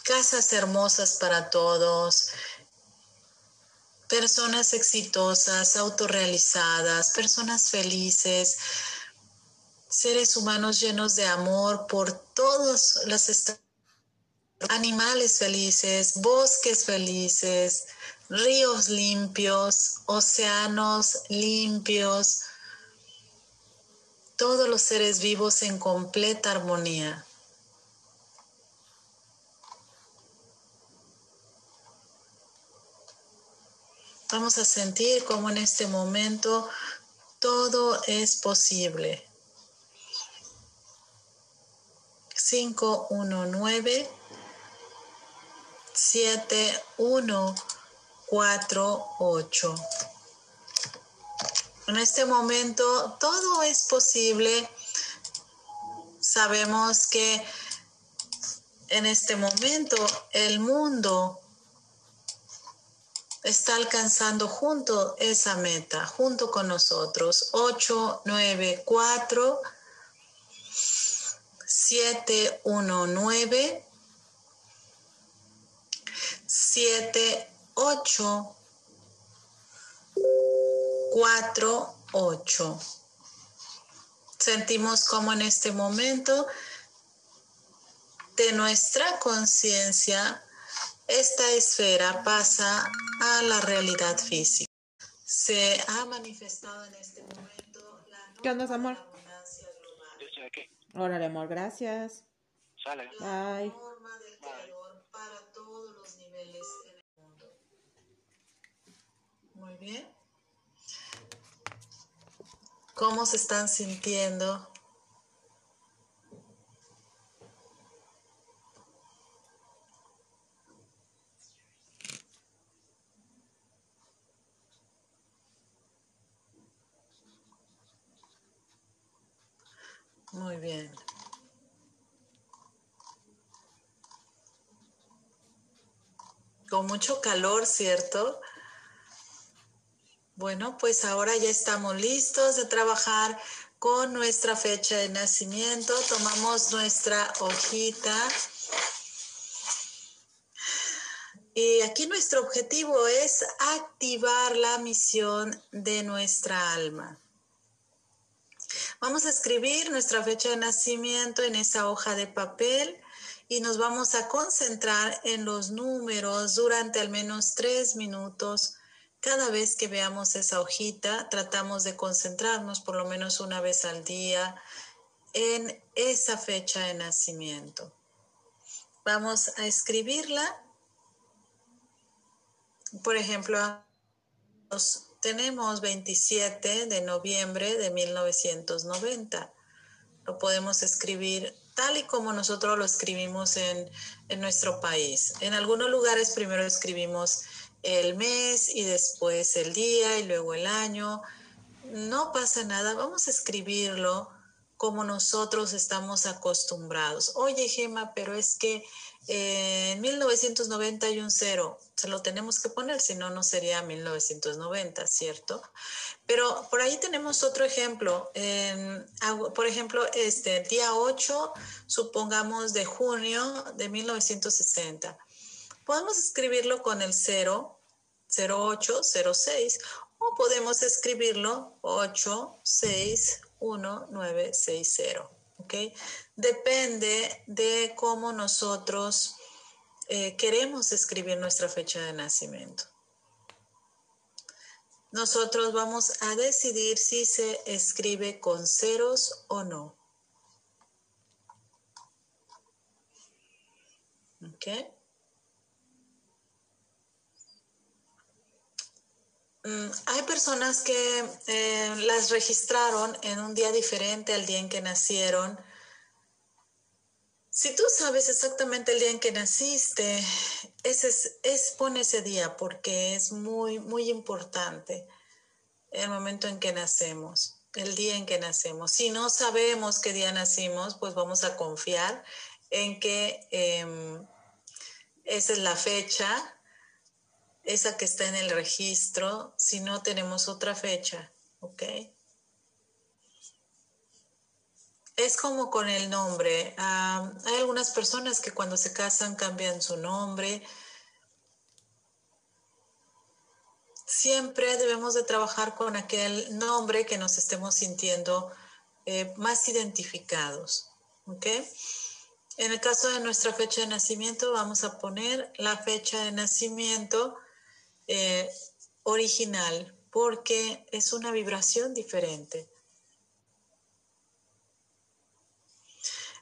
[SPEAKER 1] casas hermosas para todos, personas exitosas, autorrealizadas, personas felices, seres humanos llenos de amor por todos los estados animales felices, bosques felices, ríos limpios, océanos limpios, todos los seres vivos en completa armonía. Vamos a sentir como en este momento todo es posible. 519 7148. En este momento todo es posible. Sabemos que en este momento el mundo está alcanzando junto esa meta, junto con nosotros. 8, 9, 4, 7, 1, 9, 7, 8, 4, 8. Sentimos como en este momento de nuestra conciencia esta esfera pasa a la realidad física. Se ha manifestado en este momento la
[SPEAKER 2] ¿Qué onda, amor?
[SPEAKER 1] abundancia global.
[SPEAKER 3] ¿Yo estoy aquí?
[SPEAKER 2] Órale, amor, gracias.
[SPEAKER 3] Sale.
[SPEAKER 1] La
[SPEAKER 2] Bye.
[SPEAKER 1] norma del creador para todos los niveles en el mundo. Muy bien. ¿Cómo se están sintiendo? Muy bien. Con mucho calor, ¿cierto? Bueno, pues ahora ya estamos listos de trabajar con nuestra fecha de nacimiento. Tomamos nuestra hojita. Y aquí nuestro objetivo es activar la misión de nuestra alma. Vamos a escribir nuestra fecha de nacimiento en esa hoja de papel y nos vamos a concentrar en los números durante al menos tres minutos. Cada vez que veamos esa hojita, tratamos de concentrarnos por lo menos una vez al día en esa fecha de nacimiento. Vamos a escribirla. Por ejemplo, tenemos 27 de noviembre de 1990. Lo podemos escribir tal y como nosotros lo escribimos en, en, nuestro país. En algunos lugares primero escribimos el mes y después el día y luego el año. No pasa nada, vamos a escribirlo como nosotros estamos acostumbrados. Oye, Gema, pero es que eh, en 1990 hay un cero, se lo tenemos que poner, si no, no sería 1990, ¿cierto? Pero por ahí tenemos otro ejemplo. Eh, por ejemplo, este día 8, supongamos de junio de 1960. Podemos escribirlo con el 0, 08, 06, o podemos escribirlo 8, 6, 1, 9, 6, 0. ¿ok? Depende de cómo nosotros eh, queremos escribir nuestra fecha de nacimiento. Nosotros vamos a decidir si se escribe con ceros o no. ¿Ok? Hay personas que eh, las registraron en un día diferente al día en que nacieron. Si tú sabes exactamente el día en que naciste, ese es, pon ese día porque es muy, muy importante el momento en que nacemos, el día en que nacemos. Si no sabemos qué día nacimos, pues vamos a confiar en que eh, esa es la fecha esa que está en el registro, si no tenemos otra fecha, ¿ok? Es como con el nombre. Uh, hay algunas personas que cuando se casan cambian su nombre. Siempre debemos de trabajar con aquel nombre que nos estemos sintiendo eh, más identificados, ¿ok? En el caso de nuestra fecha de nacimiento, vamos a poner la fecha de nacimiento eh, original, porque es una vibración diferente.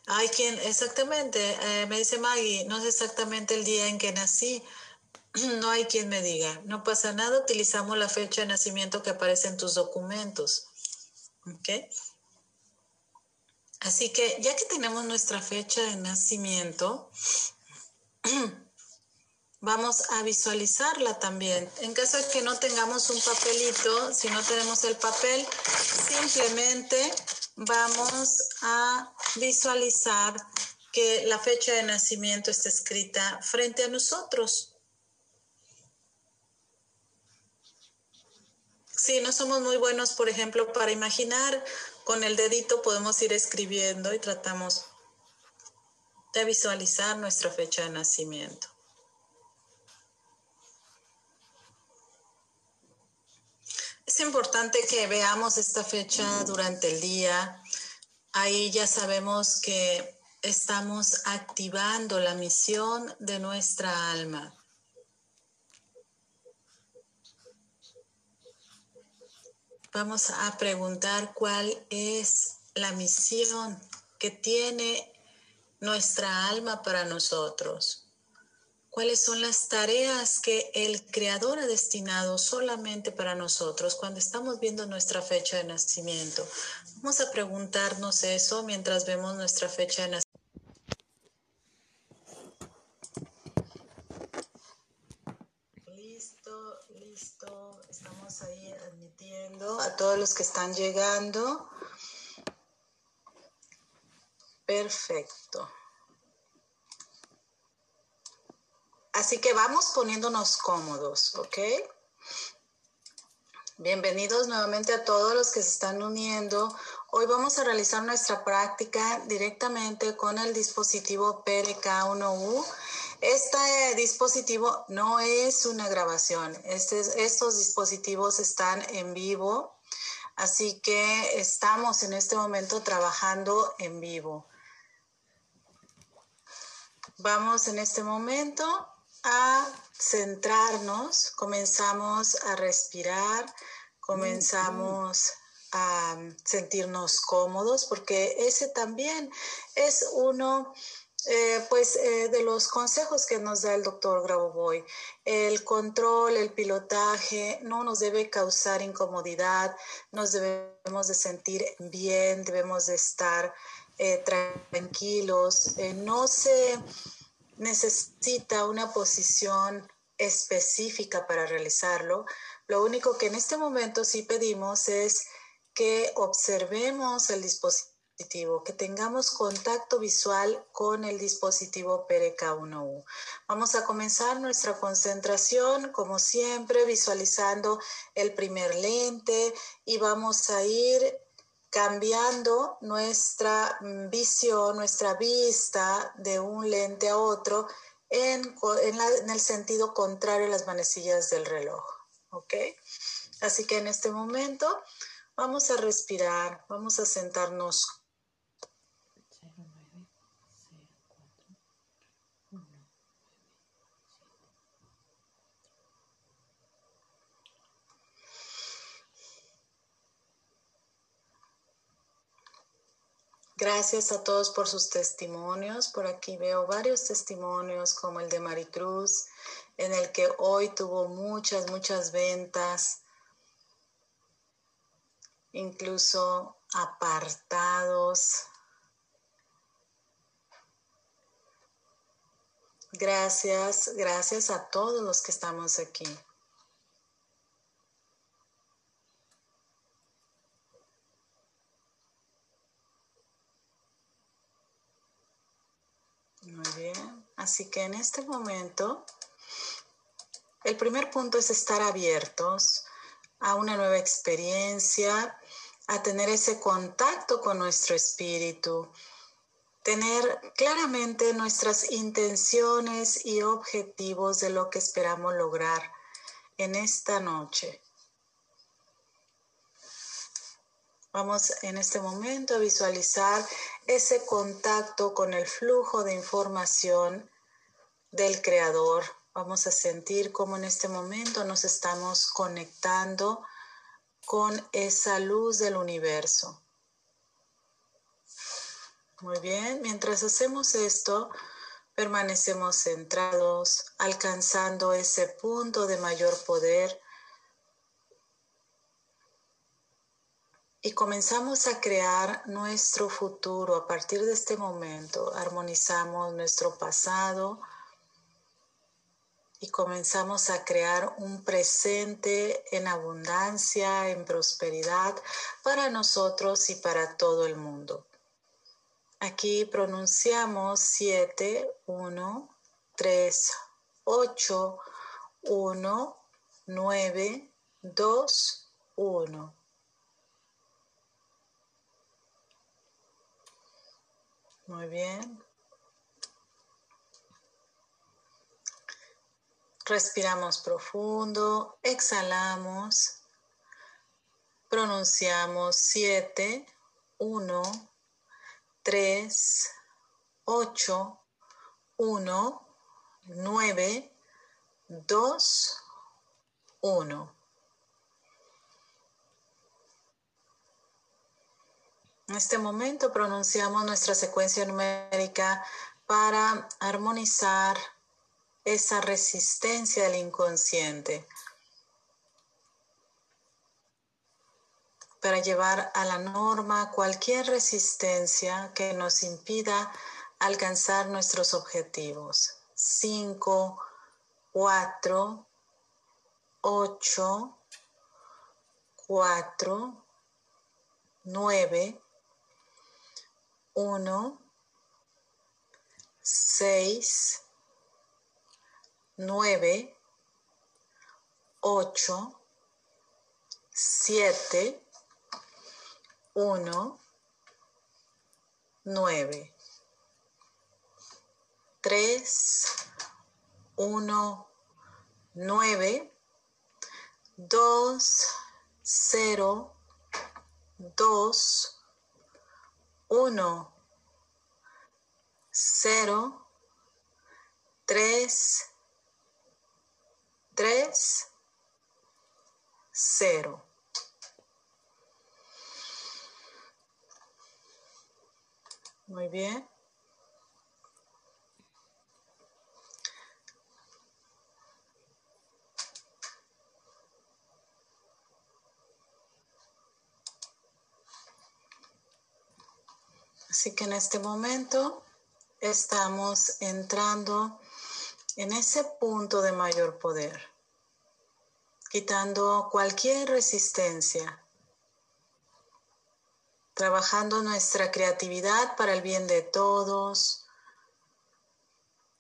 [SPEAKER 1] Hay quien, exactamente, eh, me dice Maggie, no sé exactamente el día en que nací, [clears throat] no hay quien me diga, no pasa nada, utilizamos la fecha de nacimiento que aparece en tus documentos. ¿Ok? Así que ya que tenemos nuestra fecha de nacimiento, [clears throat] vamos a visualizarla también. En caso de que no tengamos un papelito, si no tenemos el papel, simplemente vamos a visualizar que la fecha de nacimiento está escrita frente a nosotros. Si no somos muy buenos, por ejemplo, para imaginar, con el dedito podemos ir escribiendo y tratamos de visualizar nuestra fecha de nacimiento. Es importante que veamos esta fecha durante el día. Ahí ya sabemos que estamos activando la misión de nuestra alma. Vamos a preguntar cuál es la misión que tiene nuestra alma para nosotros cuáles son las tareas que el Creador ha destinado solamente para nosotros cuando estamos viendo nuestra fecha de nacimiento. Vamos a preguntarnos eso mientras vemos nuestra fecha de nacimiento. Listo, listo. Estamos ahí admitiendo a todos los que están llegando. Perfecto. Así que vamos poniéndonos cómodos, ¿ok? Bienvenidos nuevamente a todos los que se están uniendo. Hoy vamos a realizar nuestra práctica directamente con el dispositivo PRK1U. Este dispositivo no es una grabación. Este estos dispositivos están en vivo, así que estamos en este momento trabajando en vivo. Vamos en este momento a centrarnos, comenzamos a respirar, comenzamos a sentirnos cómodos, porque ese también es uno eh, pues eh, de los consejos que nos da el doctor Grabovoi. El control, el pilotaje no nos debe causar incomodidad, nos debemos de sentir bien, debemos de estar eh, tranquilos, no se necesita una posición específica para realizarlo. Lo único que en este momento sí pedimos es que observemos el dispositivo, que tengamos contacto visual con el dispositivo PRK1U. Vamos a comenzar nuestra concentración, como siempre, visualizando el primer lente y vamos a ir cambiando nuestra mm, visión, nuestra vista de un lente a otro en, el sentido contrario a las manecillas del reloj. Así que en este momento vamos a respirar, vamos a sentarnos Gracias a todos por sus testimonios. Por aquí veo varios testimonios como el de Maricruz, en el que hoy tuvo muchas, muchas ventas, incluso apartados. Gracias, gracias a todos los que estamos aquí. Muy bien. Así que en este momento, el primer punto es estar abiertos a una nueva experiencia, a tener ese contacto con nuestro espíritu, tener claramente nuestras intenciones y objetivos de lo que esperamos lograr en esta noche. Vamos en este momento a visualizar ese contacto con el flujo de información del creador. Vamos a sentir cómo en este momento nos estamos conectando con esa luz del universo. Muy bien, mientras hacemos esto, permanecemos centrados, alcanzando ese punto de mayor poder y comenzamos a crear nuestro futuro a partir de este momento. Armonizamos nuestro pasado y comenzamos a crear un presente en abundancia, en prosperidad para nosotros y para todo el mundo. Aquí pronunciamos 7, 1, 3, 8, 1, 9, 2, 1. Muy bien. Respiramos profundo, exhalamos, pronunciamos 7, 1, 3, 8, 1, 9, 2, 1. En este momento pronunciamos nuestra secuencia numérica para armonizar esa resistencia del inconsciente, para llevar a la norma cualquier resistencia que nos impida alcanzar nuestros objetivos. 5, 4, 8, 4, 9, 1, 6, 9, 8, 7, 1, 9, 3, 1, 9, 2, 0, 2, 1, 0, 3, 3, 0. Muy bien. Así que en este momento estamos entrando en ese punto de mayor poder, quitando cualquier resistencia, trabajando nuestra creatividad para el bien de todos,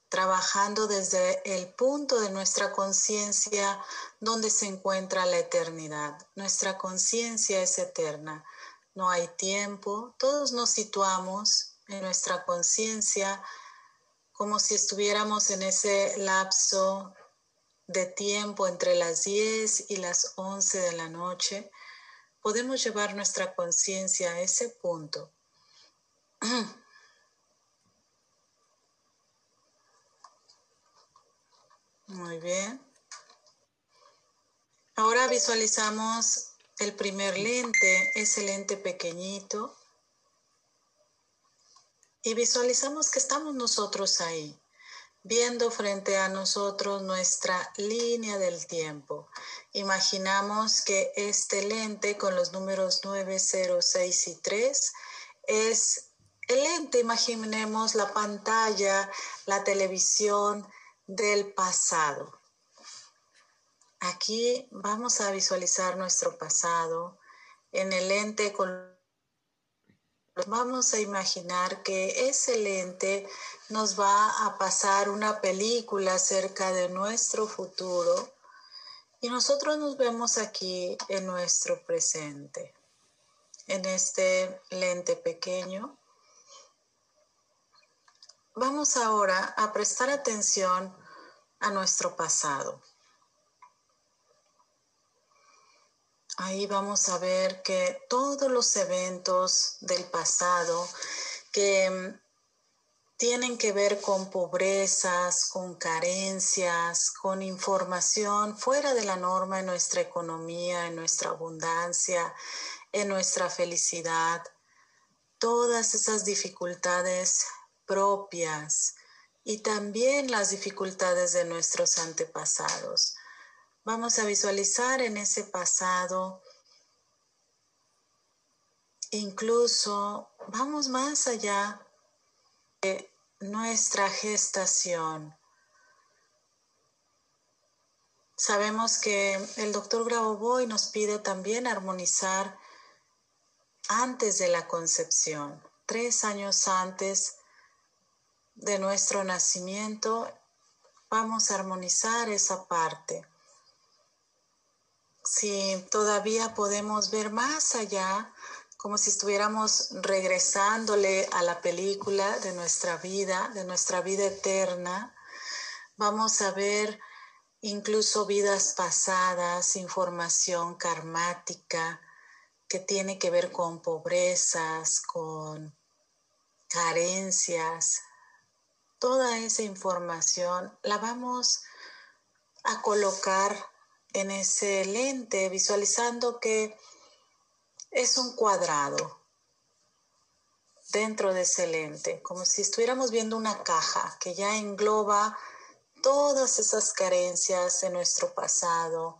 [SPEAKER 1] trabajando desde el punto de nuestra conciencia donde se encuentra la eternidad. Nuestra conciencia es eterna no hay tiempo, todos nos situamos en nuestra conciencia como si estuviéramos en ese lapso de tiempo entre las 10 y las 11 de la noche, podemos llevar nuestra conciencia a ese punto. [clears throat] Muy bien. Ahora visualizamos el primer lente es el lente pequeñito y visualizamos que estamos nosotros ahí, viendo frente a nosotros nuestra línea del tiempo. Imaginamos que este lente con los números 9, 0, 6 y 3 es el lente, imaginemos la pantalla, la televisión del pasado. Aquí vamos a visualizar nuestro pasado en el lente con vamos a imaginar que ese lente nos va a pasar una película acerca de nuestro futuro y nosotros nos vemos aquí en nuestro presente, en este lente pequeño. Vamos ahora a prestar atención a nuestro pasado. Ahí vamos a ver que todos los eventos del pasado que mm, tienen que ver con pobrezas, con carencias, con información fuera de la norma en nuestra economía, en nuestra abundancia, en nuestra felicidad, todas esas dificultades propias y también las dificultades de nuestros antepasados. Vamos a visualizar en ese pasado, incluso vamos más allá de nuestra gestación. Sabemos que el doctor Grabovoi nos pide también armonizar antes de la concepción, tres años antes de nuestro nacimiento, vamos a armonizar esa parte. Si todavía podemos ver más allá, como si estuviéramos regresándole a la película de nuestra vida, de nuestra vida eterna, vamos a ver incluso vidas pasadas, información karmática, que tiene que ver con pobrezas, con carencias, toda esa información la vamos a colocar en ese lente visualizando que es un cuadrado dentro de ese lente, como si estuviéramos viendo una caja que ya engloba todas esas carencias de nuestro pasado,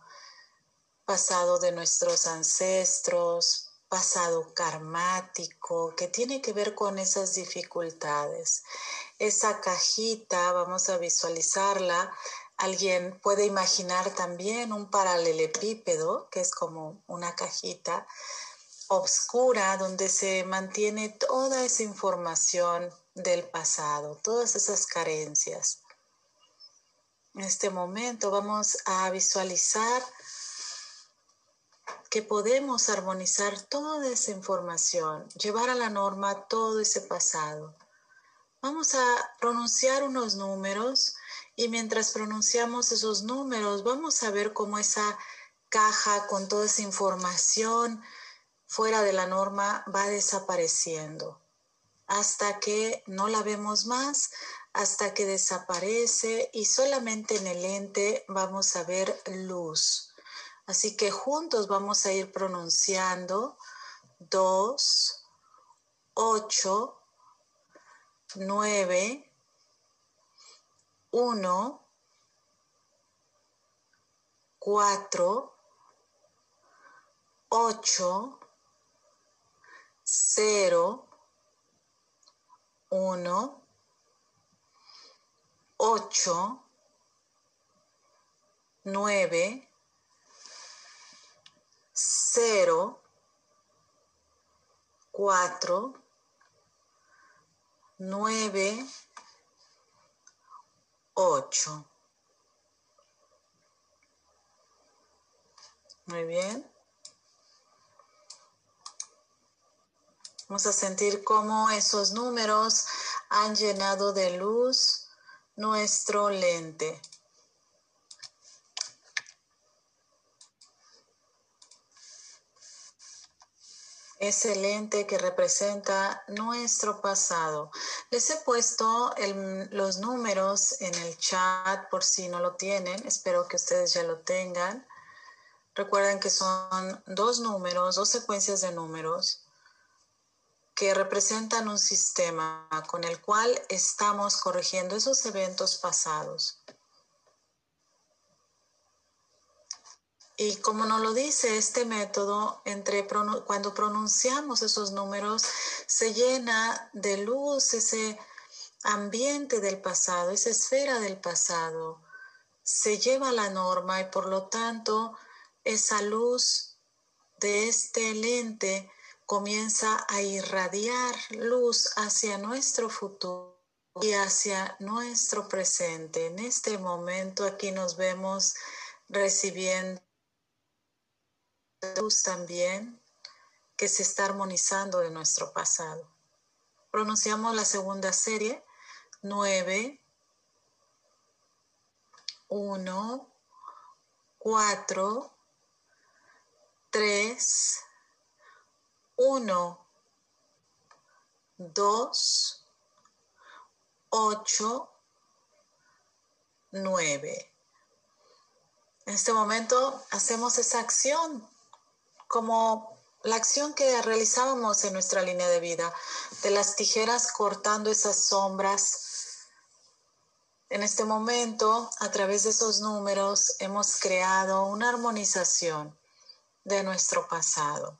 [SPEAKER 1] pasado de nuestros ancestros, pasado karmático, que tiene que ver con esas dificultades. Esa cajita, vamos a visualizarla. Alguien puede imaginar también un paralelepípedo, que es como una cajita oscura donde se mantiene toda esa información del pasado, todas esas carencias. En este momento vamos a visualizar que podemos armonizar toda esa información, llevar a la norma todo ese pasado. Vamos a pronunciar unos números y mientras pronunciamos esos números vamos a ver cómo esa caja con toda esa información fuera de la norma va desapareciendo hasta que no la vemos más, hasta que desaparece y solamente en el ente vamos a ver luz. Así que juntos vamos a ir pronunciando 2, 8, 9, 1, 4, 8, 0, 1, 8, 9, cero, cuatro, nueve, Muy bien. Vamos a sentir cómo esos números han llenado de luz nuestro lente. Excelente que representa nuestro pasado. Les he puesto los números en el chat por si no lo tienen. Espero que ustedes ya lo tengan. Recuerden que son dos números, dos secuencias de números que representan un sistema con el cual estamos corrigiendo esos eventos pasados. Y como nos lo dice este método, cuando pronunciamos esos números, se llena de luz ese ambiente del pasado, esa esfera del pasado, se lleva la norma y por lo tanto esa luz de este lente comienza a irradiar luz hacia nuestro futuro y hacia nuestro presente. En este momento aquí nos vemos recibiendo luz también que se está armonizando de nuestro pasado. Pronunciamos la segunda serie, 9, 1, 4, 3, 1, 2, 8, 9. En este momento hacemos esa acción como la acción que realizábamos en nuestra línea de vida, de las tijeras cortando esas sombras. En este momento, a través de esos números, hemos creado una armonización de nuestro pasado.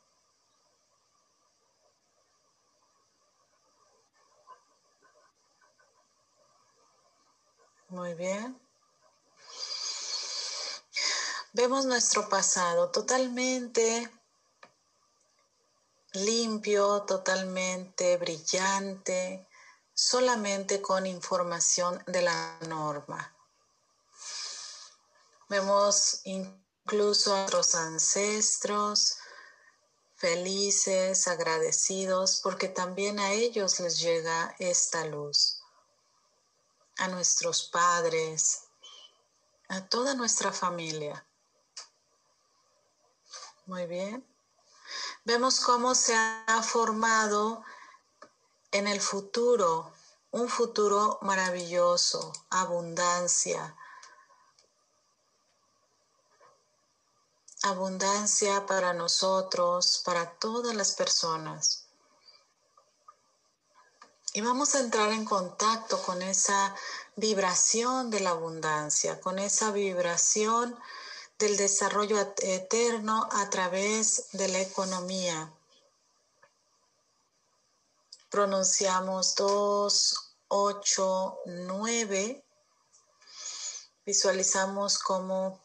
[SPEAKER 1] Muy bien. Vemos nuestro pasado totalmente limpio, totalmente brillante, solamente con información de la norma. Vemos incluso a nuestros ancestros felices, agradecidos, porque también a ellos les llega esta luz. A nuestros padres, a toda nuestra familia. Muy bien. Vemos cómo se ha formado en el futuro un futuro maravilloso, abundancia. Abundancia para nosotros, para todas las personas. Y vamos a entrar en contacto con esa vibración de la abundancia, con esa vibración del desarrollo eterno a través de la economía. Pronunciamos 2, 8, 9. Visualizamos cómo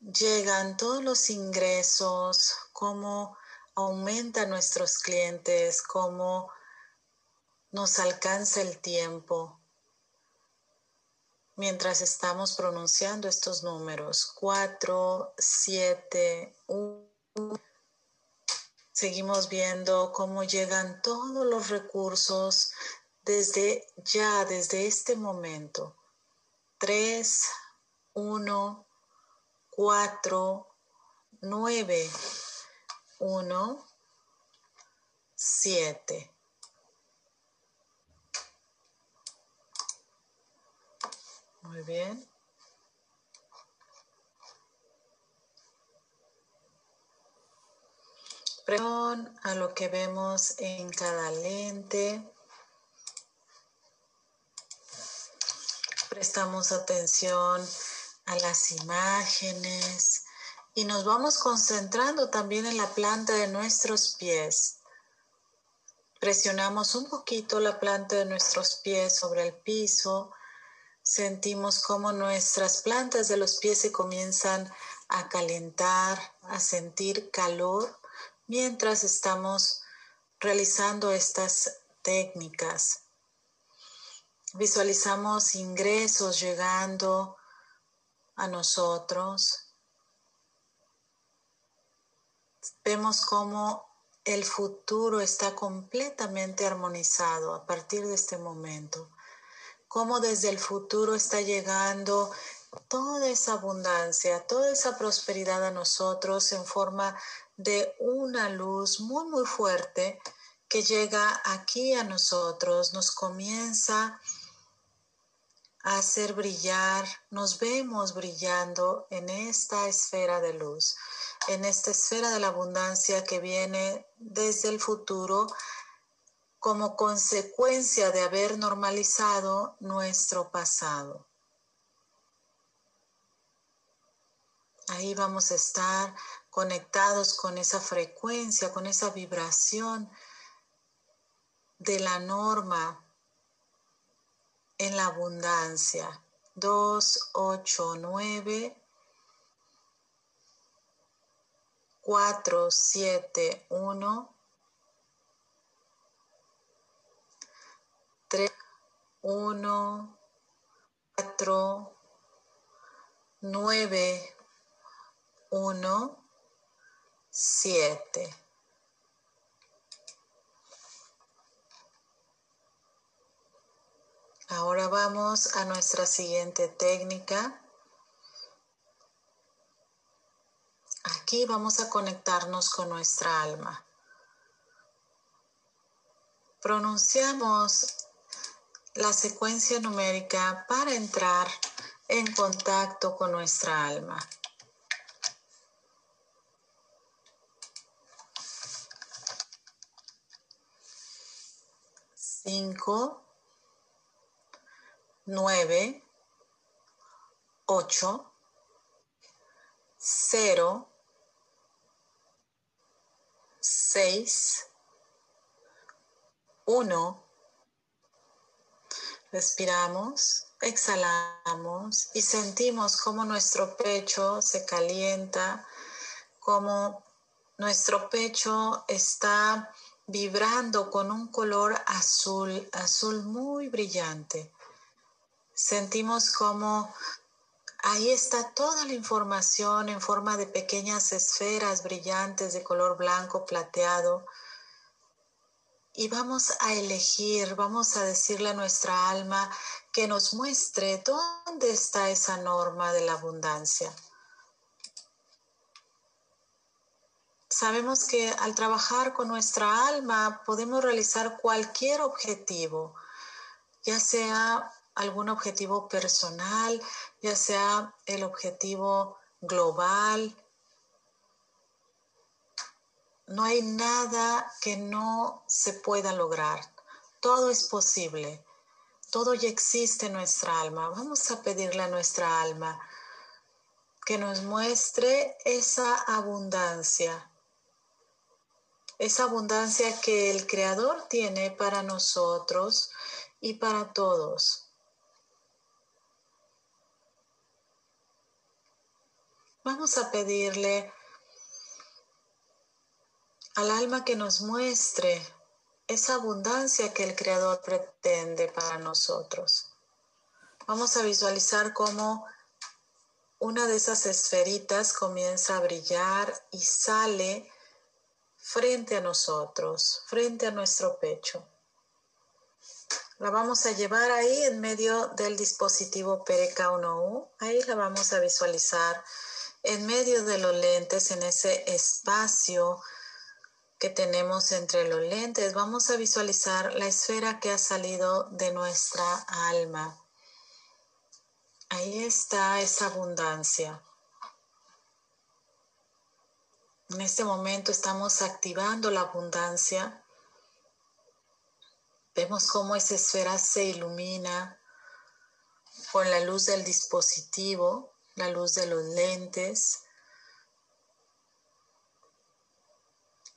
[SPEAKER 1] llegan todos los ingresos, cómo aumentan nuestros clientes, cómo nos alcanza el tiempo mientras estamos pronunciando estos números. 4, 7, 1. Seguimos viendo cómo llegan todos los recursos desde ya, desde este momento. 3, 1, 4, 9, 1, 7. Muy bien. Presión a lo que vemos en cada lente. Prestamos atención a las imágenes y nos vamos concentrando también en la planta de nuestros pies. Presionamos un poquito la planta de nuestros pies sobre el piso Sentimos cómo nuestras plantas de los pies se comienzan a calentar, a sentir calor mientras estamos realizando estas técnicas. Visualizamos ingresos llegando a nosotros. Vemos cómo el futuro está completamente armonizado a partir de este momento cómo desde el futuro está llegando toda esa abundancia, toda esa prosperidad a nosotros en forma de una luz muy, muy fuerte que llega aquí a nosotros, nos comienza a hacer brillar, nos vemos brillando en esta esfera de luz, en esta esfera de la abundancia que viene desde el futuro como consecuencia de haber normalizado nuestro pasado. Ahí vamos a estar conectados con esa frecuencia, con esa vibración de la norma en la abundancia. 2, 8, 9, 4, 7, 1. 3, 1, 4, 9, 1, 7. Ahora vamos a nuestra siguiente técnica. Aquí vamos a conectarnos con nuestra alma. Pronunciamos la secuencia numérica para entrar en contacto con nuestra alma. Cinco, nueve, ocho, cero, seis, uno. Respiramos, exhalamos y sentimos cómo nuestro pecho se calienta, cómo nuestro pecho está vibrando con un color azul, azul muy brillante. Sentimos como ahí está toda la información en forma de pequeñas esferas brillantes de color blanco plateado y vamos a elegir, vamos a decirle a nuestra alma que nos muestre dónde está esa norma de la abundancia. Sabemos que al trabajar con nuestra alma podemos realizar cualquier objetivo, ya sea algún objetivo personal, ya sea el objetivo global, no hay nada que no se pueda lograr. Todo es posible. Todo ya existe en nuestra alma. Vamos a pedirle a nuestra alma que nos muestre esa abundancia. Esa abundancia que el Creador tiene para nosotros y para todos. Vamos a pedirle al alma que nos muestre esa abundancia que el Creador pretende para nosotros. Vamos a visualizar cómo una de esas esferitas comienza a brillar y sale frente a nosotros, frente a nuestro pecho. La vamos a llevar ahí en medio del dispositivo PRK1U. Ahí la vamos a visualizar en medio de los lentes, en ese espacio que tenemos entre los lentes, vamos a visualizar la esfera que ha salido de nuestra alma. Ahí está esa abundancia. En este momento estamos activando la abundancia. Vemos cómo esa esfera se ilumina con la luz del dispositivo, la luz de los lentes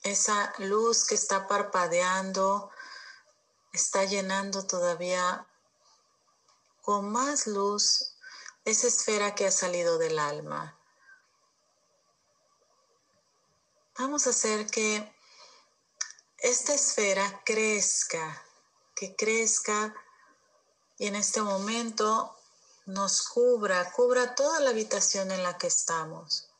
[SPEAKER 1] esa luz que está parpadeando está llenando todavía con más luz esa esfera que ha salido del alma. Vamos a hacer que esta esfera crezca, que crezca y en este momento nos cubra, cubra toda la habitación en la que estamos.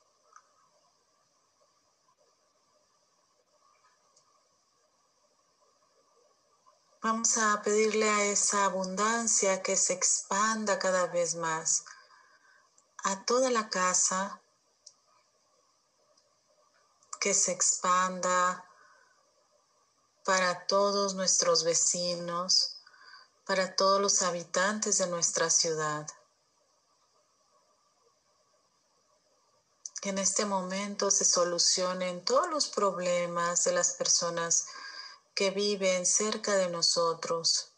[SPEAKER 1] Vamos a pedirle a esa abundancia que se expanda cada vez más a toda la casa, que se expanda para todos nuestros vecinos, para todos los habitantes de nuestra ciudad. Que en este momento se solucionen todos los problemas de las personas que viven cerca de nosotros,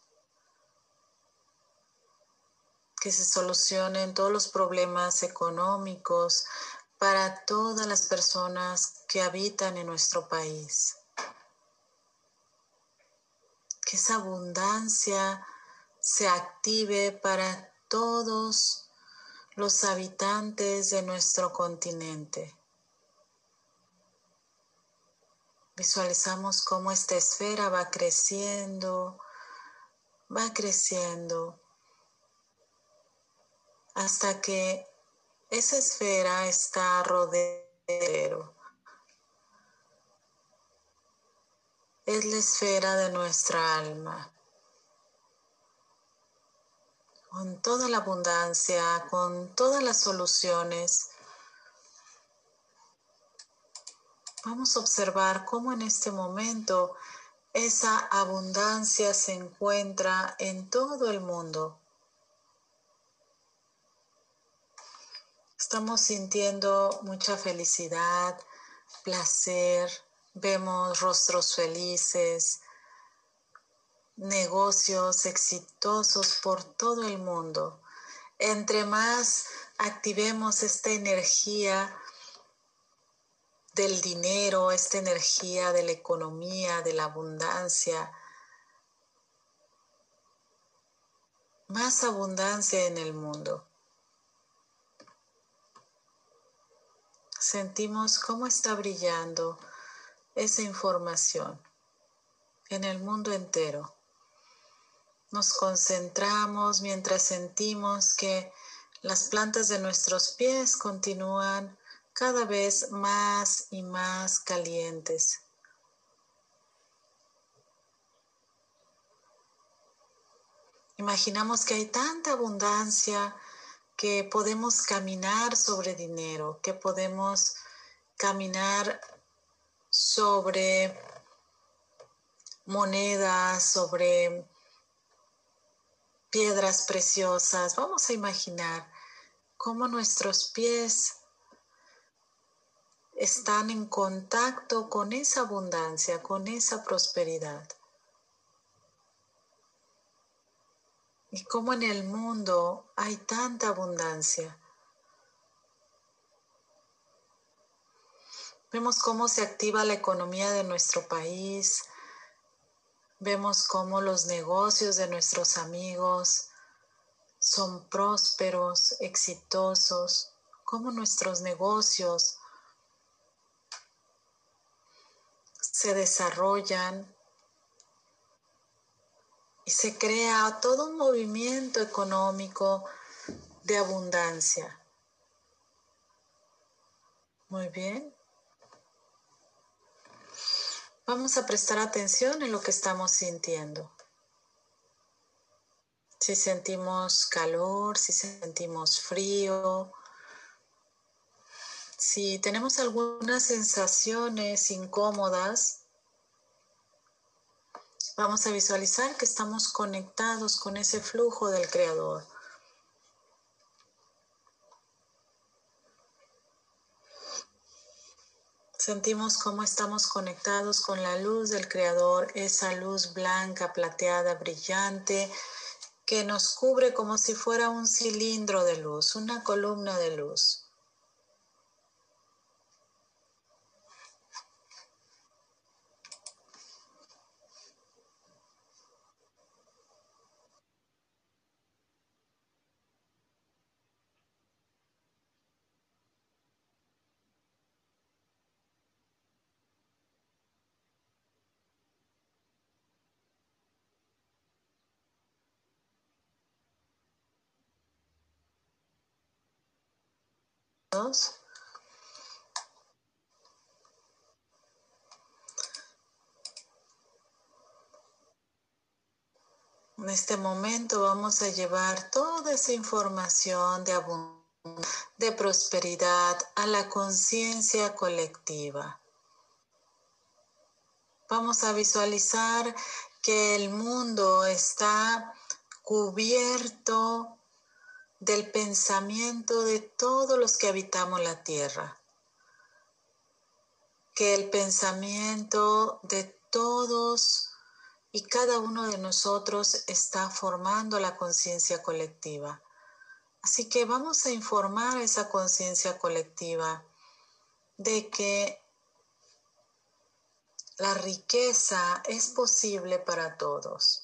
[SPEAKER 1] que se solucionen todos los problemas económicos para todas las personas que habitan en nuestro país. Que esa abundancia se active para todos los habitantes de nuestro continente. Visualizamos cómo esta esfera va creciendo, va creciendo, hasta que esa esfera está rodeado. Es la esfera de nuestra alma. Con toda la abundancia, con todas las soluciones Vamos a observar cómo en este momento esa abundancia se encuentra en todo el mundo. Estamos sintiendo mucha felicidad, placer, vemos rostros felices, negocios exitosos por todo el mundo. Entre más activemos esta energía del dinero, esta energía de la economía, de la abundancia, más abundancia en el mundo. Sentimos cómo está brillando esa información en el mundo entero. Nos concentramos mientras sentimos que las plantas de nuestros pies continúan cada vez más y más calientes. Imaginamos que hay tanta abundancia que podemos caminar sobre dinero, que podemos caminar sobre monedas, sobre piedras preciosas. Vamos a imaginar cómo nuestros pies están en contacto con esa abundancia, con esa prosperidad. Y cómo en el mundo hay tanta abundancia. Vemos cómo se activa la economía de nuestro país. Vemos cómo los negocios de nuestros amigos son prósperos, exitosos, cómo nuestros negocios se desarrollan y se crea todo un movimiento económico de abundancia. Muy bien. Vamos a prestar atención en lo que estamos sintiendo. Si sentimos calor, si sentimos frío, si tenemos algunas sensaciones incómodas, vamos a visualizar que estamos conectados con ese flujo del Creador. Sentimos cómo estamos conectados con la luz del Creador, esa luz blanca, plateada, brillante, que nos cubre como si fuera un cilindro de luz, una columna de luz. En este momento vamos a llevar toda esa información de de prosperidad a la conciencia colectiva. Vamos a visualizar que el mundo está cubierto del pensamiento de todos los que habitamos la tierra. Que el pensamiento de todos y cada uno de nosotros está formando la conciencia colectiva. Así que vamos a informar a esa conciencia colectiva de que la riqueza es posible para todos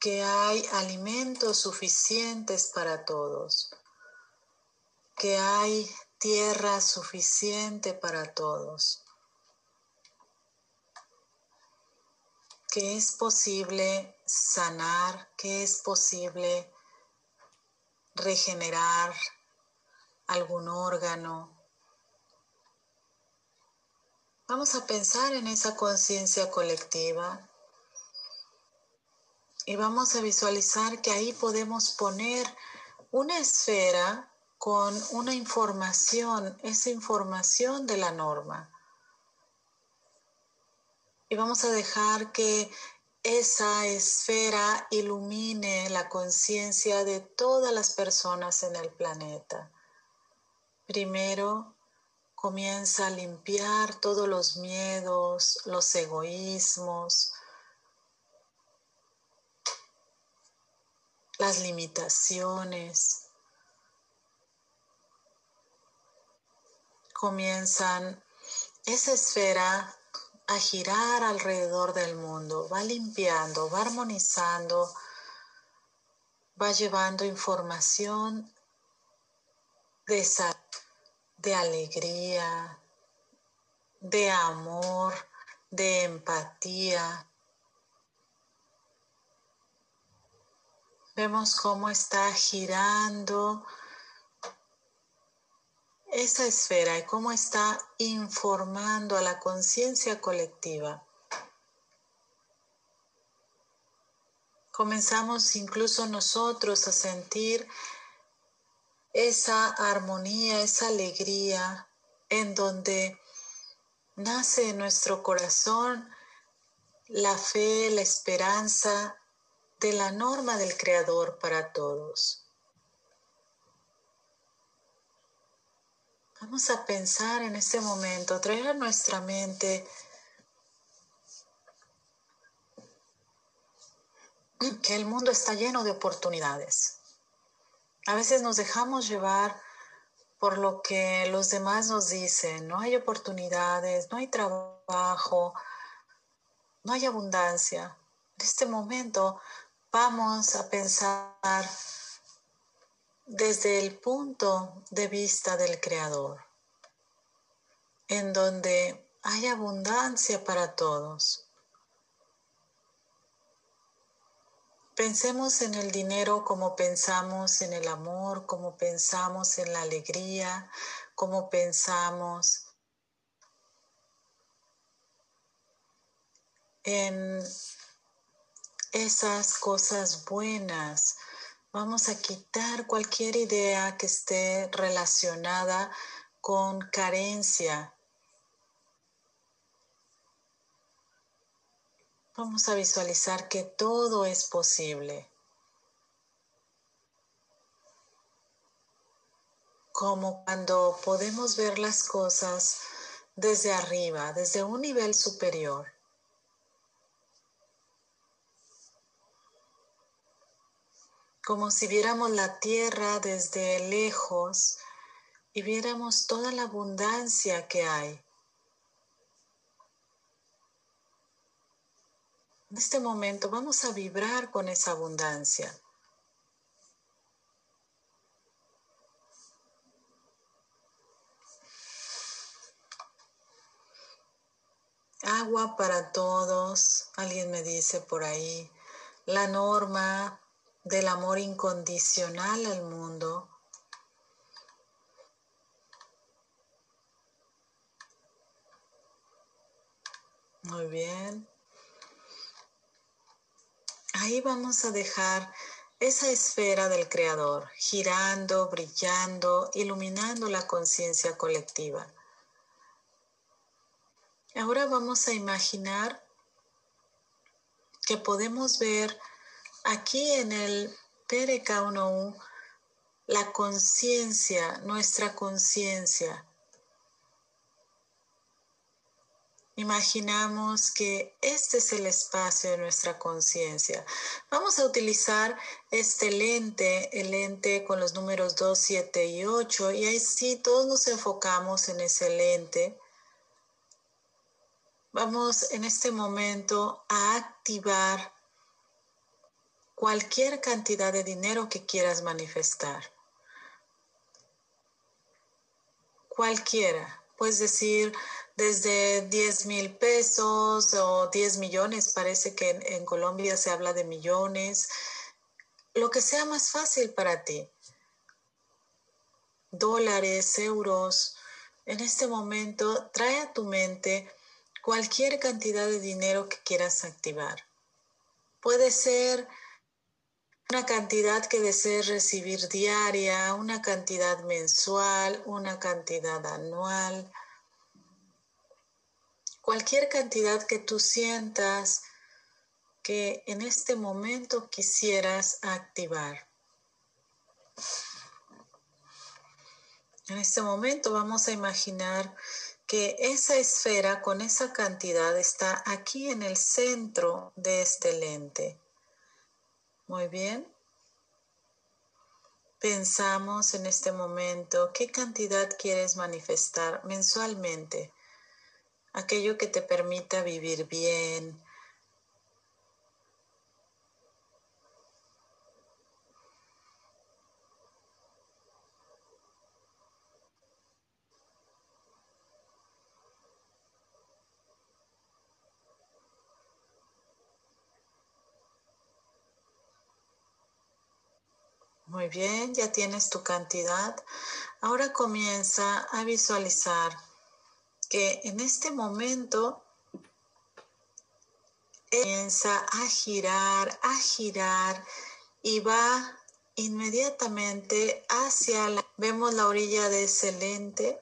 [SPEAKER 1] que hay alimentos suficientes para todos, que hay tierra suficiente para todos, que es posible sanar, que es posible regenerar algún órgano. Vamos a pensar en esa conciencia colectiva y vamos a visualizar que ahí podemos poner una esfera con una información, esa información de la norma. Y vamos a dejar que esa esfera ilumine la conciencia de todas las personas en el planeta. Primero, comienza a limpiar todos los miedos, los egoísmos, las limitaciones. Comienzan esa esfera a girar alrededor del mundo, va limpiando, va armonizando, va llevando información de, de alegría, de amor, de empatía. Vemos cómo está girando esa esfera y cómo está informando a la conciencia colectiva. Comenzamos incluso nosotros a sentir esa armonía, esa alegría en donde nace en nuestro corazón la fe, la esperanza de la norma del Creador para todos. Vamos a pensar en este momento, traer a nuestra mente que el mundo está lleno de oportunidades. A veces nos dejamos llevar por lo que los demás nos dicen, no hay oportunidades, no hay trabajo, no hay abundancia. En este momento vamos a pensar desde el punto de vista del Creador, en donde hay abundancia para todos. Pensemos en el dinero como pensamos en el amor, como pensamos en la alegría, como pensamos en esas cosas buenas Vamos a quitar cualquier idea que esté relacionada con carencia. Vamos a visualizar que todo es posible. Como cuando podemos ver las cosas desde arriba, desde un nivel superior. Como si viéramos la tierra desde lejos y viéramos toda la abundancia que hay. En este momento vamos a vibrar con esa abundancia. Agua para todos, alguien me dice por ahí. La norma del amor incondicional al mundo. Muy bien. Ahí vamos a dejar esa esfera del Creador, girando, brillando, iluminando la conciencia colectiva. Ahora vamos a imaginar que podemos ver Aquí en el PRK1U, la conciencia, nuestra conciencia. Imaginamos que este es el espacio de nuestra conciencia. Vamos a utilizar este lente, el lente con los números 2, 7 y 8, y ahí sí todos nos enfocamos en ese lente. Vamos en este momento a activar cualquier cantidad de dinero que quieras manifestar. Cualquiera. Puedes decir desde 10 mil pesos o 10 millones. Parece que en, Colombia se habla de millones. Lo que sea más fácil para ti. Dólares, euros. En este momento trae a tu mente cualquier cantidad de dinero que quieras activar. Puede ser una cantidad que desees recibir diaria, una cantidad mensual, una cantidad anual, cualquier cantidad que tú sientas que en este momento quisieras activar. En este momento vamos a imaginar que esa esfera con esa cantidad está aquí en el centro de este lente. Muy bien. Pensamos en este momento qué cantidad quieres manifestar mensualmente. Aquello que te permita vivir bien, Muy bien, ya tienes tu cantidad. Ahora comienza a visualizar que en este momento comienza a girar, a girar y va inmediatamente hacia la, vemos la orilla de ese lente.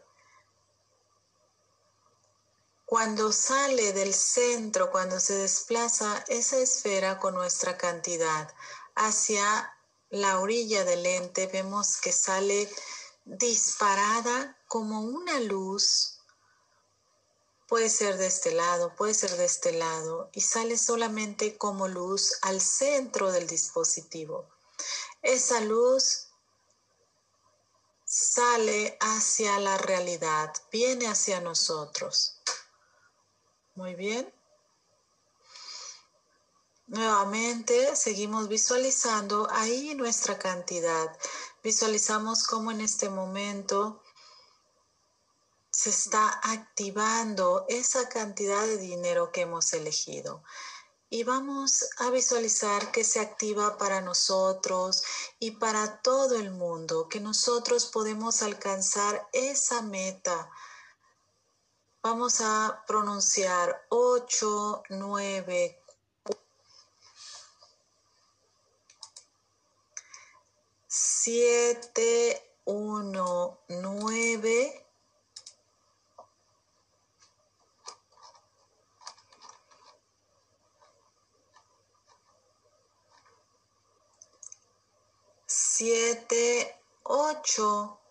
[SPEAKER 1] Cuando sale del centro, cuando se desplaza esa esfera con nuestra cantidad hacia la orilla del lente vemos que sale disparada como una luz. Puede ser de este lado, puede ser de este lado y sale solamente como luz al centro del dispositivo. Esa luz sale hacia la realidad, viene hacia nosotros. Muy bien. Nuevamente seguimos visualizando ahí nuestra cantidad. Visualizamos cómo en este momento se está activando esa cantidad de dinero que hemos elegido. Y vamos a visualizar que se activa para nosotros y para todo el mundo, que nosotros podemos alcanzar esa meta. Vamos a pronunciar 8, 9, siete, uno, nueve. Siete, ocho.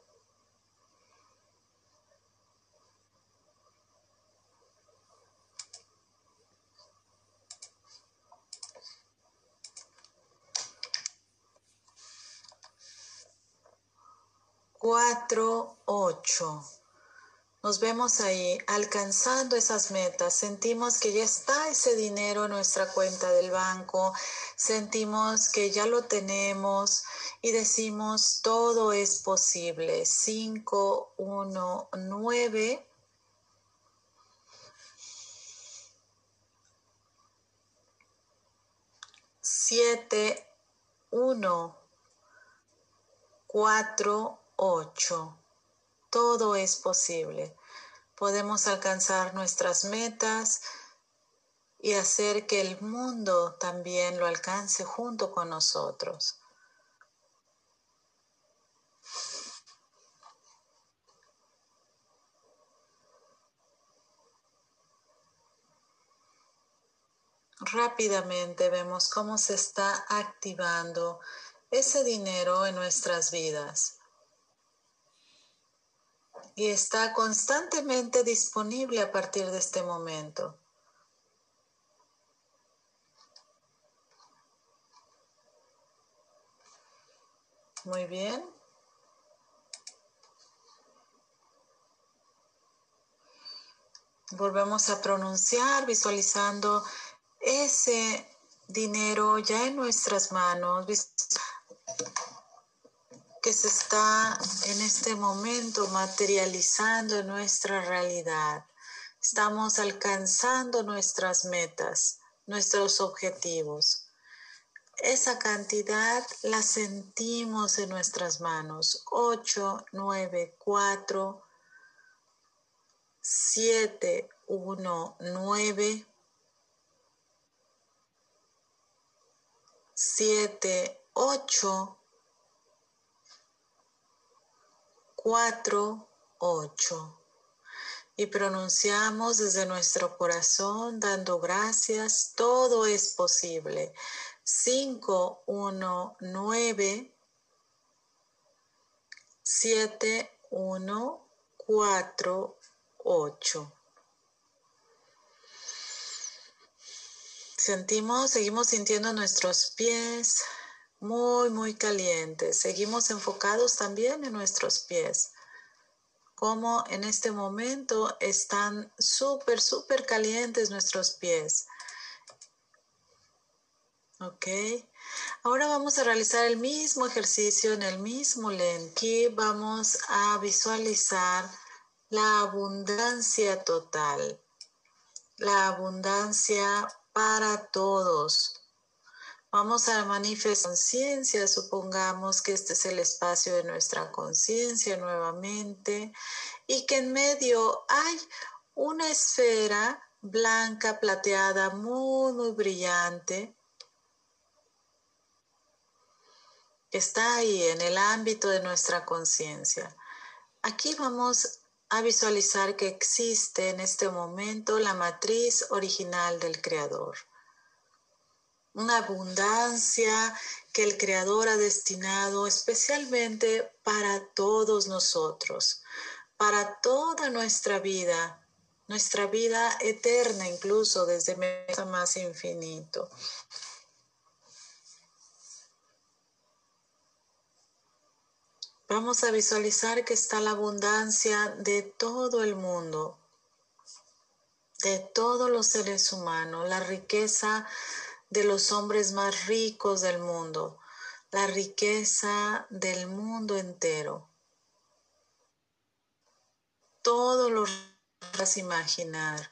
[SPEAKER 1] Cuatro, ocho. Nos vemos ahí alcanzando esas metas. Sentimos que ya está ese dinero en nuestra cuenta del banco. Sentimos que ya lo tenemos y decimos todo es posible. Cinco, uno, nueve. Siete, uno, cuatro, 8. Todo es posible. Podemos alcanzar nuestras metas y hacer que el mundo también lo alcance junto con nosotros. Rápidamente vemos cómo se está activando ese dinero en nuestras vidas y está constantemente disponible a partir de este momento. Muy bien. Volvemos a pronunciar visualizando ese dinero ya en nuestras manos que se está en este momento materializando en nuestra realidad. Estamos alcanzando nuestras metas, nuestros objetivos. Esa cantidad la sentimos en nuestras manos. 8, 9, 4, 7, 1, 9, 7, 8, 4, 8. Y pronunciamos desde nuestro corazón dando gracias, todo es posible. 5, 1, 9, 7, 1, 4, 8. Sentimos, seguimos sintiendo nuestros pies muy, muy calientes. Seguimos enfocados también en nuestros pies. Como en este momento están súper, súper calientes nuestros pies. Ok. Ahora vamos a realizar el mismo ejercicio en el mismo Lenki. Vamos a visualizar la abundancia total, la abundancia para todos. Vamos a manifestar conciencia, supongamos que este es el espacio de nuestra conciencia nuevamente y que en medio hay una esfera blanca, plateada, muy, muy brillante está ahí en el ámbito de nuestra conciencia. Aquí vamos a visualizar que existe en este momento la matriz original del Creador. Una abundancia que el Creador ha destinado especialmente para todos nosotros, para toda nuestra vida, nuestra vida eterna incluso desde más infinito. Vamos a visualizar que está la abundancia de todo el mundo, de todos los seres humanos, la riqueza de los hombres más ricos del mundo, la riqueza del mundo entero. Todo lo vas a imaginar.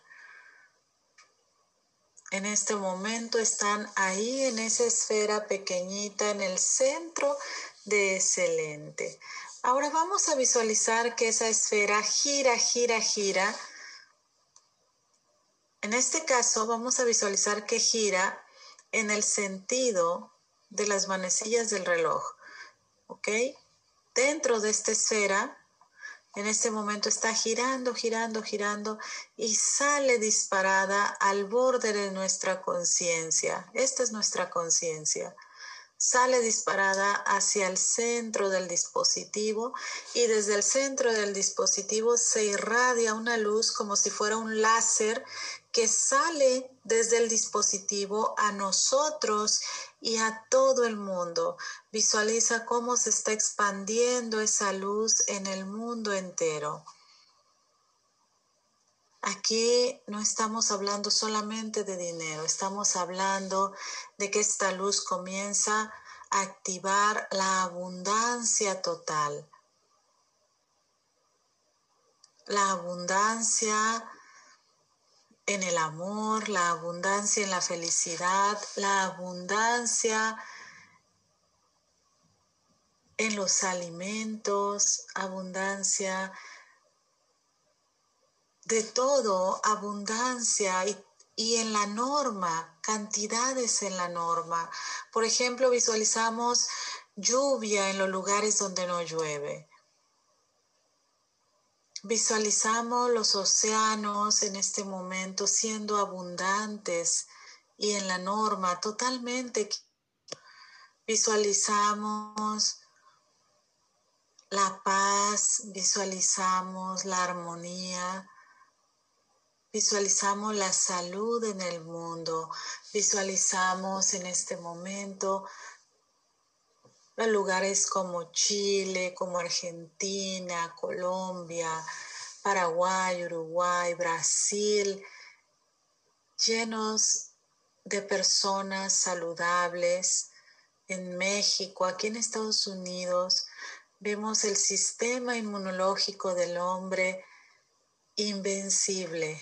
[SPEAKER 1] En este momento están ahí en esa esfera pequeñita en el centro de excelente. Ahora vamos a visualizar que esa esfera gira, gira, gira. En este caso vamos a visualizar que gira en el sentido de las manecillas del reloj. ¿Ok? Dentro de esta esfera, en este momento está girando, girando, girando y sale disparada al borde de nuestra conciencia. Esta es nuestra conciencia sale disparada hacia el centro del dispositivo y desde el centro del dispositivo se irradia una luz como si fuera un láser que sale desde el dispositivo a nosotros y a todo el mundo. Visualiza cómo se está expandiendo esa luz en el mundo entero. Aquí no estamos hablando solamente de dinero, estamos hablando de que esta luz comienza a activar la abundancia total. La abundancia en el amor, la abundancia en la felicidad, la abundancia en los alimentos, abundancia de todo, abundancia y, en la norma, cantidades en la norma. Por ejemplo, visualizamos lluvia en los lugares donde no llueve. Visualizamos los océanos en este momento siendo abundantes y en la norma totalmente. Visualizamos la paz, visualizamos la armonía, Visualizamos la salud en el mundo. Visualizamos en este momento los lugares como Chile, como Argentina, Colombia, Paraguay, Uruguay, Brasil, llenos de personas saludables. En México, aquí en Estados Unidos, vemos el sistema inmunológico del hombre invencible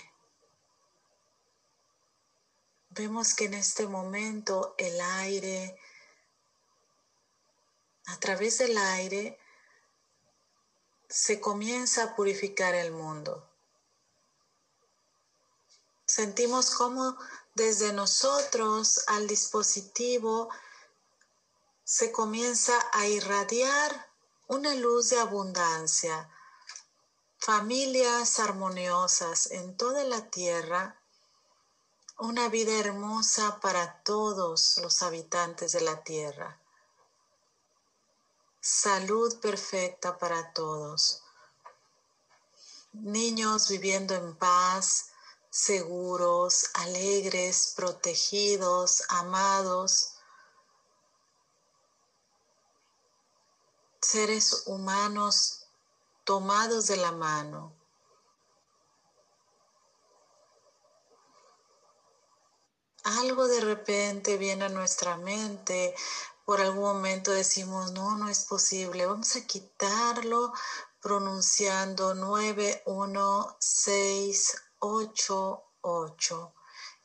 [SPEAKER 1] Vemos que en este momento el aire, a través del aire, se comienza a purificar el mundo. Sentimos como desde nosotros al dispositivo se comienza a irradiar una luz de abundancia, familias armoniosas en toda la tierra, una vida hermosa para todos los habitantes de la tierra, salud perfecta para todos, niños viviendo en paz, seguros, alegres, protegidos, amados, seres humanos tomados de la mano. Algo de repente viene a nuestra mente, por algún momento decimos, no, no es posible, vamos a quitarlo pronunciando 91688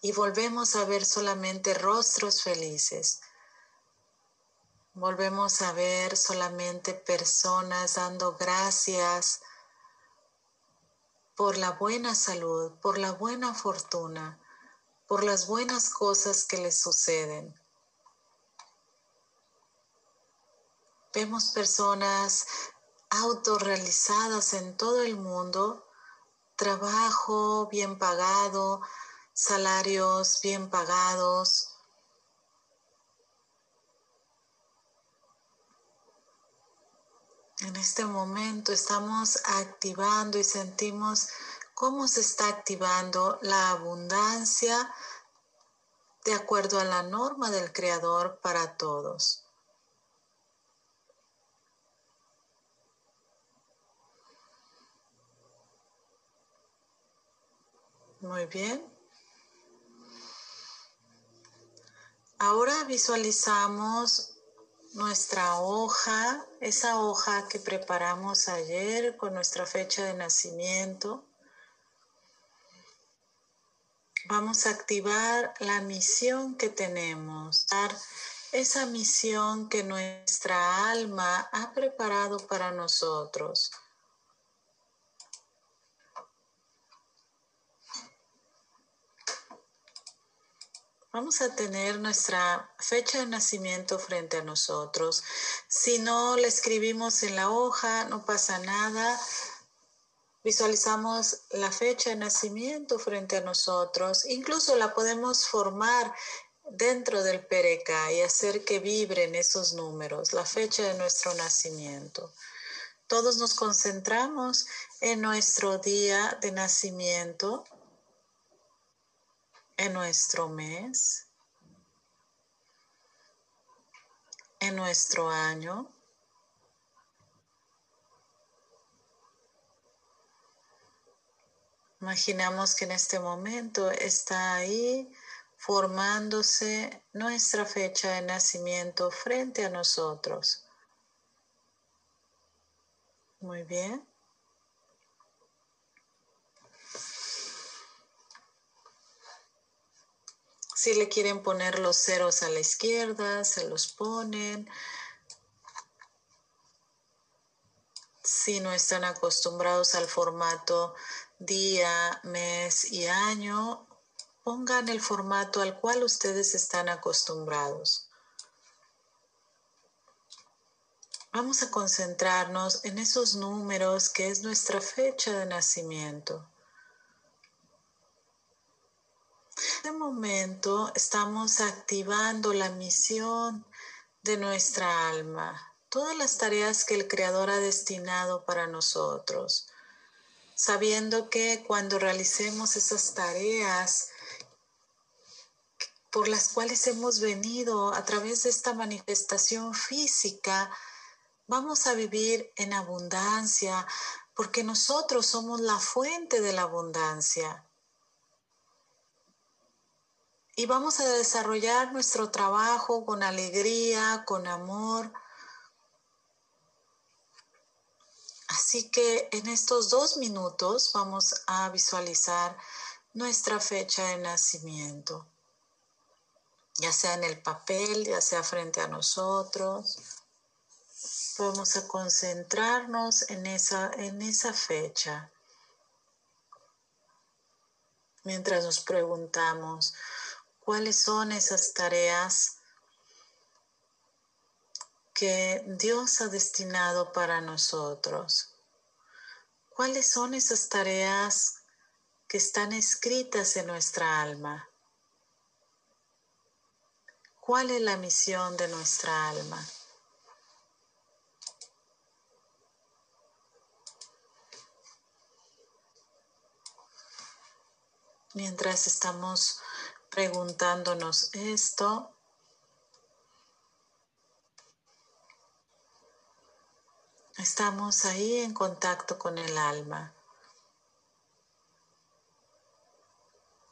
[SPEAKER 1] y volvemos a ver solamente rostros felices Volvemos a ver solamente personas dando gracias por la buena salud, por la buena fortuna, por las buenas cosas que les suceden. Vemos personas autorrealizadas en todo el mundo, trabajo bien pagado, salarios bien pagados, En este momento estamos activando y sentimos cómo se está activando la abundancia de acuerdo a la norma del Creador para todos. Muy bien. Ahora visualizamos nuestra hoja, esa hoja que preparamos ayer con nuestra fecha de nacimiento. Vamos a activar la misión que tenemos, esa misión que nuestra alma ha preparado para nosotros. Vamos a tener nuestra fecha de nacimiento frente a nosotros. Si no la escribimos en la hoja, no pasa nada. Visualizamos la fecha de nacimiento frente a nosotros. Incluso la podemos formar dentro del pereca y hacer que vibren esos números, la fecha de nuestro nacimiento. Todos nos concentramos en nuestro día de nacimiento en nuestro mes, en nuestro año. Imaginamos que en este momento está ahí formándose nuestra fecha de nacimiento frente a nosotros. Muy bien. Si le quieren poner los ceros a la izquierda, se los ponen. Si no están acostumbrados al formato día, mes y año, pongan el formato al cual ustedes están acostumbrados. Vamos a concentrarnos en esos números que es nuestra fecha de nacimiento. En este momento estamos activando la misión de nuestra alma, todas las tareas que el Creador ha destinado para nosotros, sabiendo que cuando realicemos esas tareas por las cuales hemos venido a través de esta manifestación física, vamos a vivir en abundancia, porque nosotros somos la fuente de la abundancia y vamos a desarrollar nuestro trabajo con alegría, con amor. Así que en estos dos minutos vamos a visualizar nuestra fecha de nacimiento, ya sea en el papel, ya sea frente a nosotros. Vamos a concentrarnos en esa, en esa fecha. Mientras nos preguntamos, cuáles son esas tareas que Dios ha destinado para nosotros. ¿Cuáles son esas tareas que están escritas en nuestra alma? ¿Cuál es la misión de nuestra alma? Mientras estamos preguntándonos esto, estamos ahí en contacto con el alma.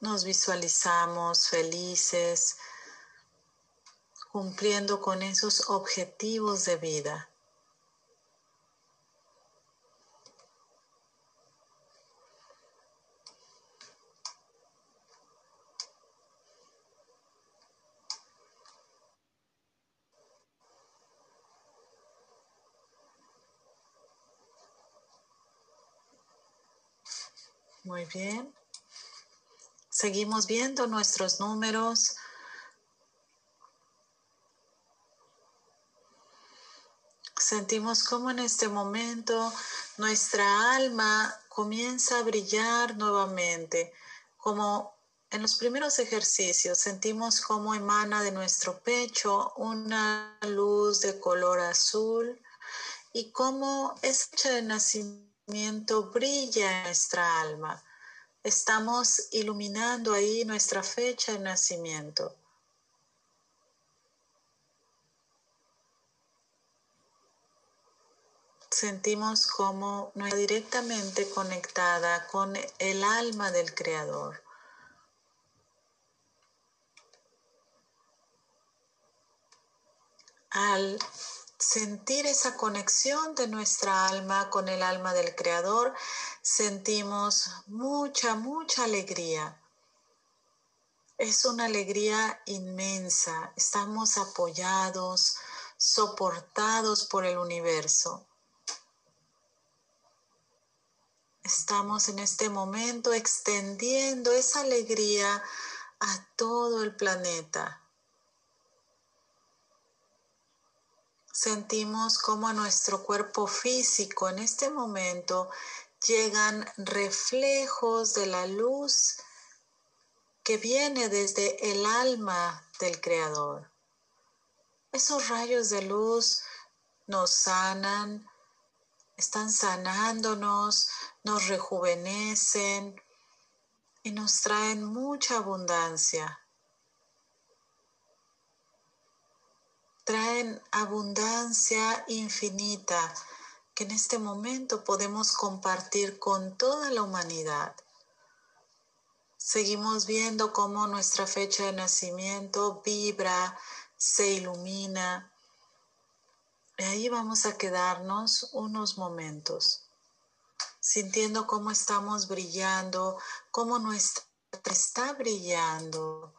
[SPEAKER 1] Nos visualizamos felices, cumpliendo con esos objetivos de vida. Muy bien. Seguimos viendo nuestros números. Sentimos como en este momento nuestra alma comienza a brillar nuevamente, como en los primeros ejercicios sentimos cómo emana de nuestro pecho una luz de color azul y cómo es de nacimiento brilla en nuestra alma. Estamos iluminando ahí nuestra fecha de nacimiento. sentimos como no directamente conectada con el alma del Creador. Al sentir esa conexión de nuestra alma con el alma del Creador, sentimos mucha, mucha alegría. Es una alegría inmensa. Estamos apoyados, soportados por el universo. Estamos en este momento extendiendo esa alegría a todo el planeta. Sentimos como a nuestro cuerpo físico en este momento llegan reflejos de la luz que viene desde el alma del Creador. Esos rayos de luz nos sanan, están sanándonos, nos rejuvenecen y nos traen mucha abundancia. Traen abundancia infinita que en este momento podemos compartir con toda la humanidad. Seguimos viendo cómo nuestra fecha de nacimiento vibra, se ilumina. Y ahí vamos a quedarnos unos momentos sintiendo cómo estamos brillando, cómo nuestra está brillando.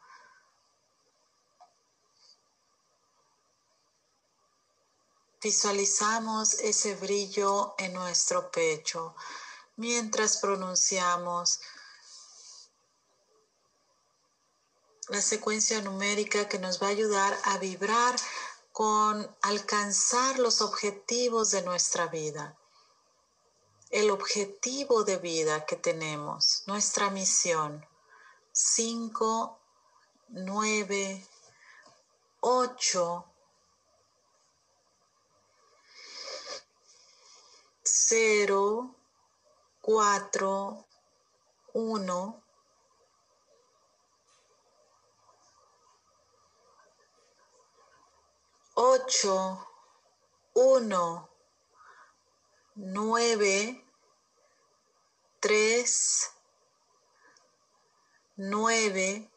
[SPEAKER 1] Visualizamos ese brillo en nuestro pecho mientras pronunciamos la secuencia numérica que nos va a ayudar a vibrar con alcanzar los objetivos de nuestra vida el objetivo de vida que tenemos, nuestra misión. 5, 9, 8, 0, 4, 1, ocho, uno, nueve, tres, nueve,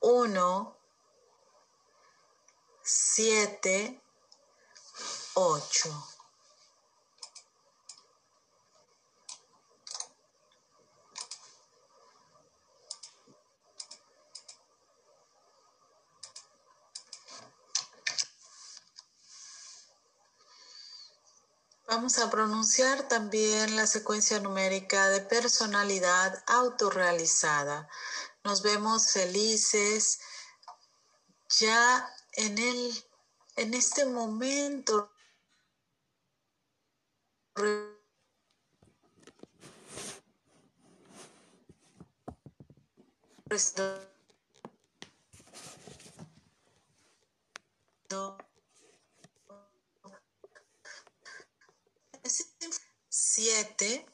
[SPEAKER 1] uno, siete, ocho. Vamos a pronunciar también la secuencia numérica de personalidad autorrealizada. Nos vemos felices ya en el en este momento siete.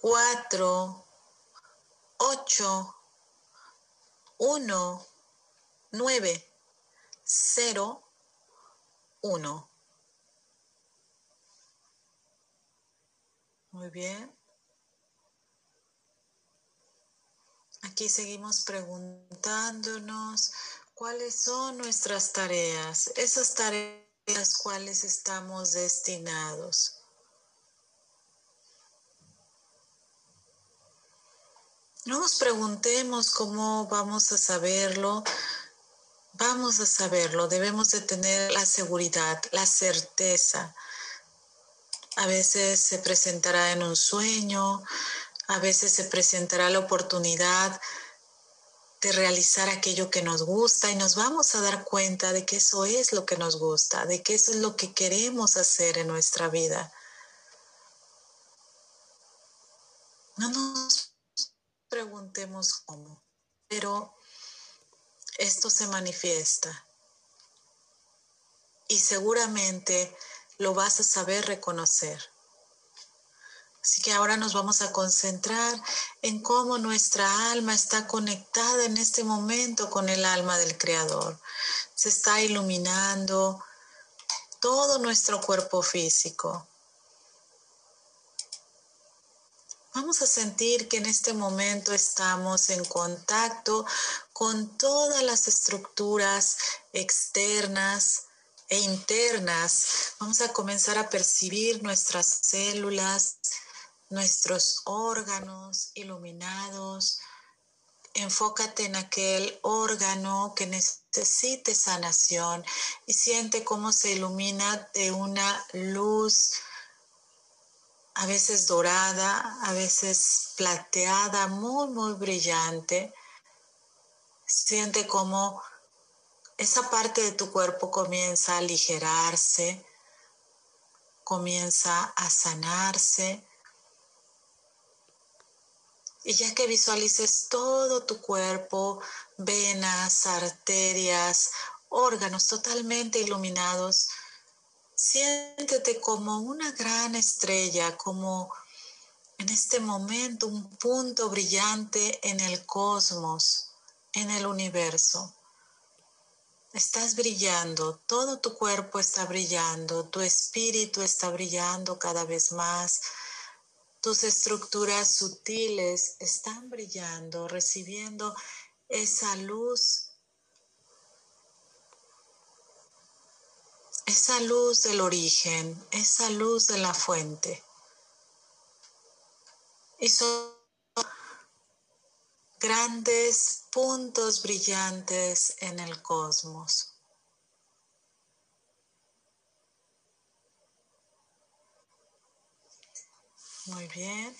[SPEAKER 1] Cuatro. Ocho. Uno. Nueve. Cero. Uno. Muy bien. Aquí seguimos preguntándonos cuáles son nuestras tareas, esas tareas cuales estamos destinados. No nos preguntemos cómo vamos a saberlo. Vamos a saberlo. Debemos de tener la seguridad, la certeza a veces se presentará en un sueño, a veces se presentará la oportunidad de realizar aquello que nos gusta y nos vamos a dar cuenta de que eso es lo que nos gusta, de que eso es lo que queremos hacer en nuestra vida. No nos preguntemos cómo, pero esto se manifiesta y seguramente lo vas a saber reconocer. Así que ahora nos vamos a concentrar en cómo nuestra alma está conectada en este momento con el alma del Creador. Se está iluminando todo nuestro cuerpo físico. Vamos a sentir que en este momento estamos en contacto con todas las estructuras externas, e internas, vamos a comenzar a percibir nuestras células, nuestros órganos iluminados. Enfócate en aquel órgano que necesite sanación y siente cómo se ilumina de una luz a veces dorada, a veces plateada, muy, muy brillante. Siente cómo esa parte de tu cuerpo comienza a aligerarse, comienza a sanarse. Y ya que visualices todo tu cuerpo, venas, arterias, órganos totalmente iluminados, siéntete como una gran estrella, como en este momento un punto brillante en el cosmos, en el universo. Estás brillando, todo tu cuerpo está brillando, tu espíritu está brillando cada vez más, tus estructuras sutiles están brillando, recibiendo esa luz, esa luz del origen, esa luz de la fuente. Y son grandes puntos brillantes en el cosmos. Muy bien.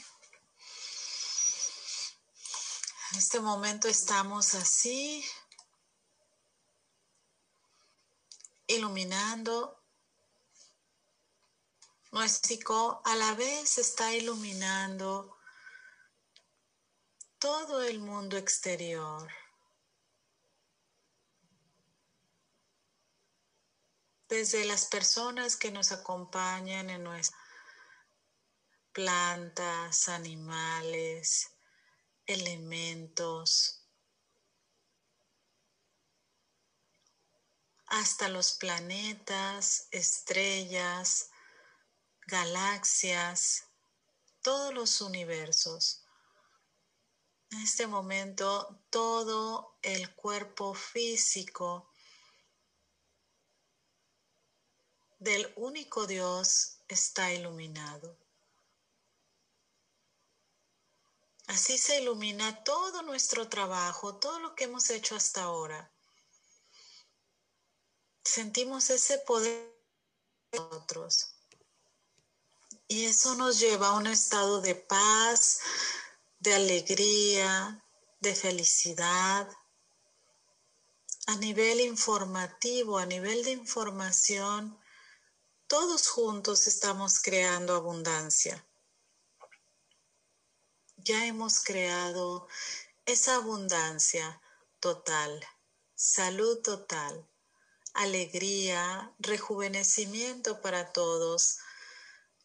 [SPEAKER 1] En este momento estamos así, iluminando. Nuestro a la vez está iluminando todo el mundo exterior. Desde las personas que nos acompañan en nuestras plantas, animales, elementos, hasta los planetas, estrellas, galaxias, todos los universos. En este momento todo el cuerpo físico del único Dios está iluminado. Así se ilumina todo nuestro trabajo, todo lo que hemos hecho hasta ahora. Sentimos ese poder de nosotros. Y eso nos lleva a un estado de paz, de alegría, de felicidad. A nivel informativo, a nivel de información, todos juntos estamos creando abundancia. Ya hemos creado esa abundancia total, salud total, alegría, rejuvenecimiento para todos.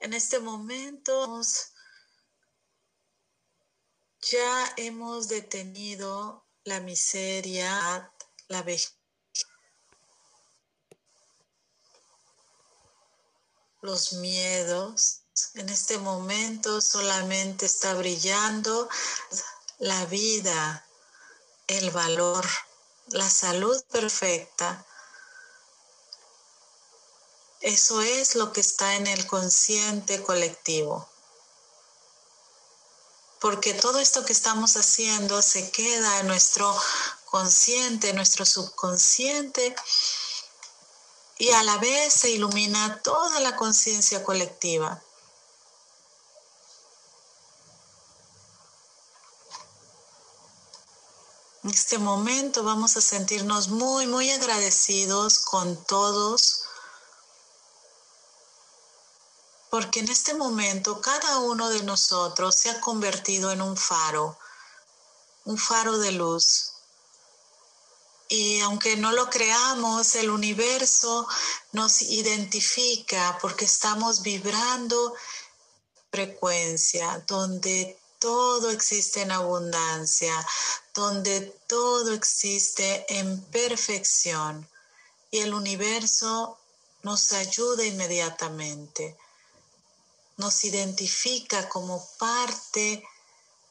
[SPEAKER 1] En este momento ya hemos detenido la miseria, la vejez, los miedos. En este momento solamente está brillando la vida, el valor, la salud perfecta. Eso es lo que está en el consciente colectivo. Porque todo esto que estamos haciendo se queda en nuestro consciente, en nuestro subconsciente, y a la vez se ilumina toda la conciencia colectiva. En este momento vamos a sentirnos muy, muy agradecidos con todos, porque en este momento cada uno de nosotros se ha convertido en un faro, un faro de luz. Y aunque no lo creamos, el universo nos identifica porque estamos vibrando frecuencia donde todo existe en abundancia, donde todo existe en perfección y el universo nos ayuda inmediatamente, nos identifica como parte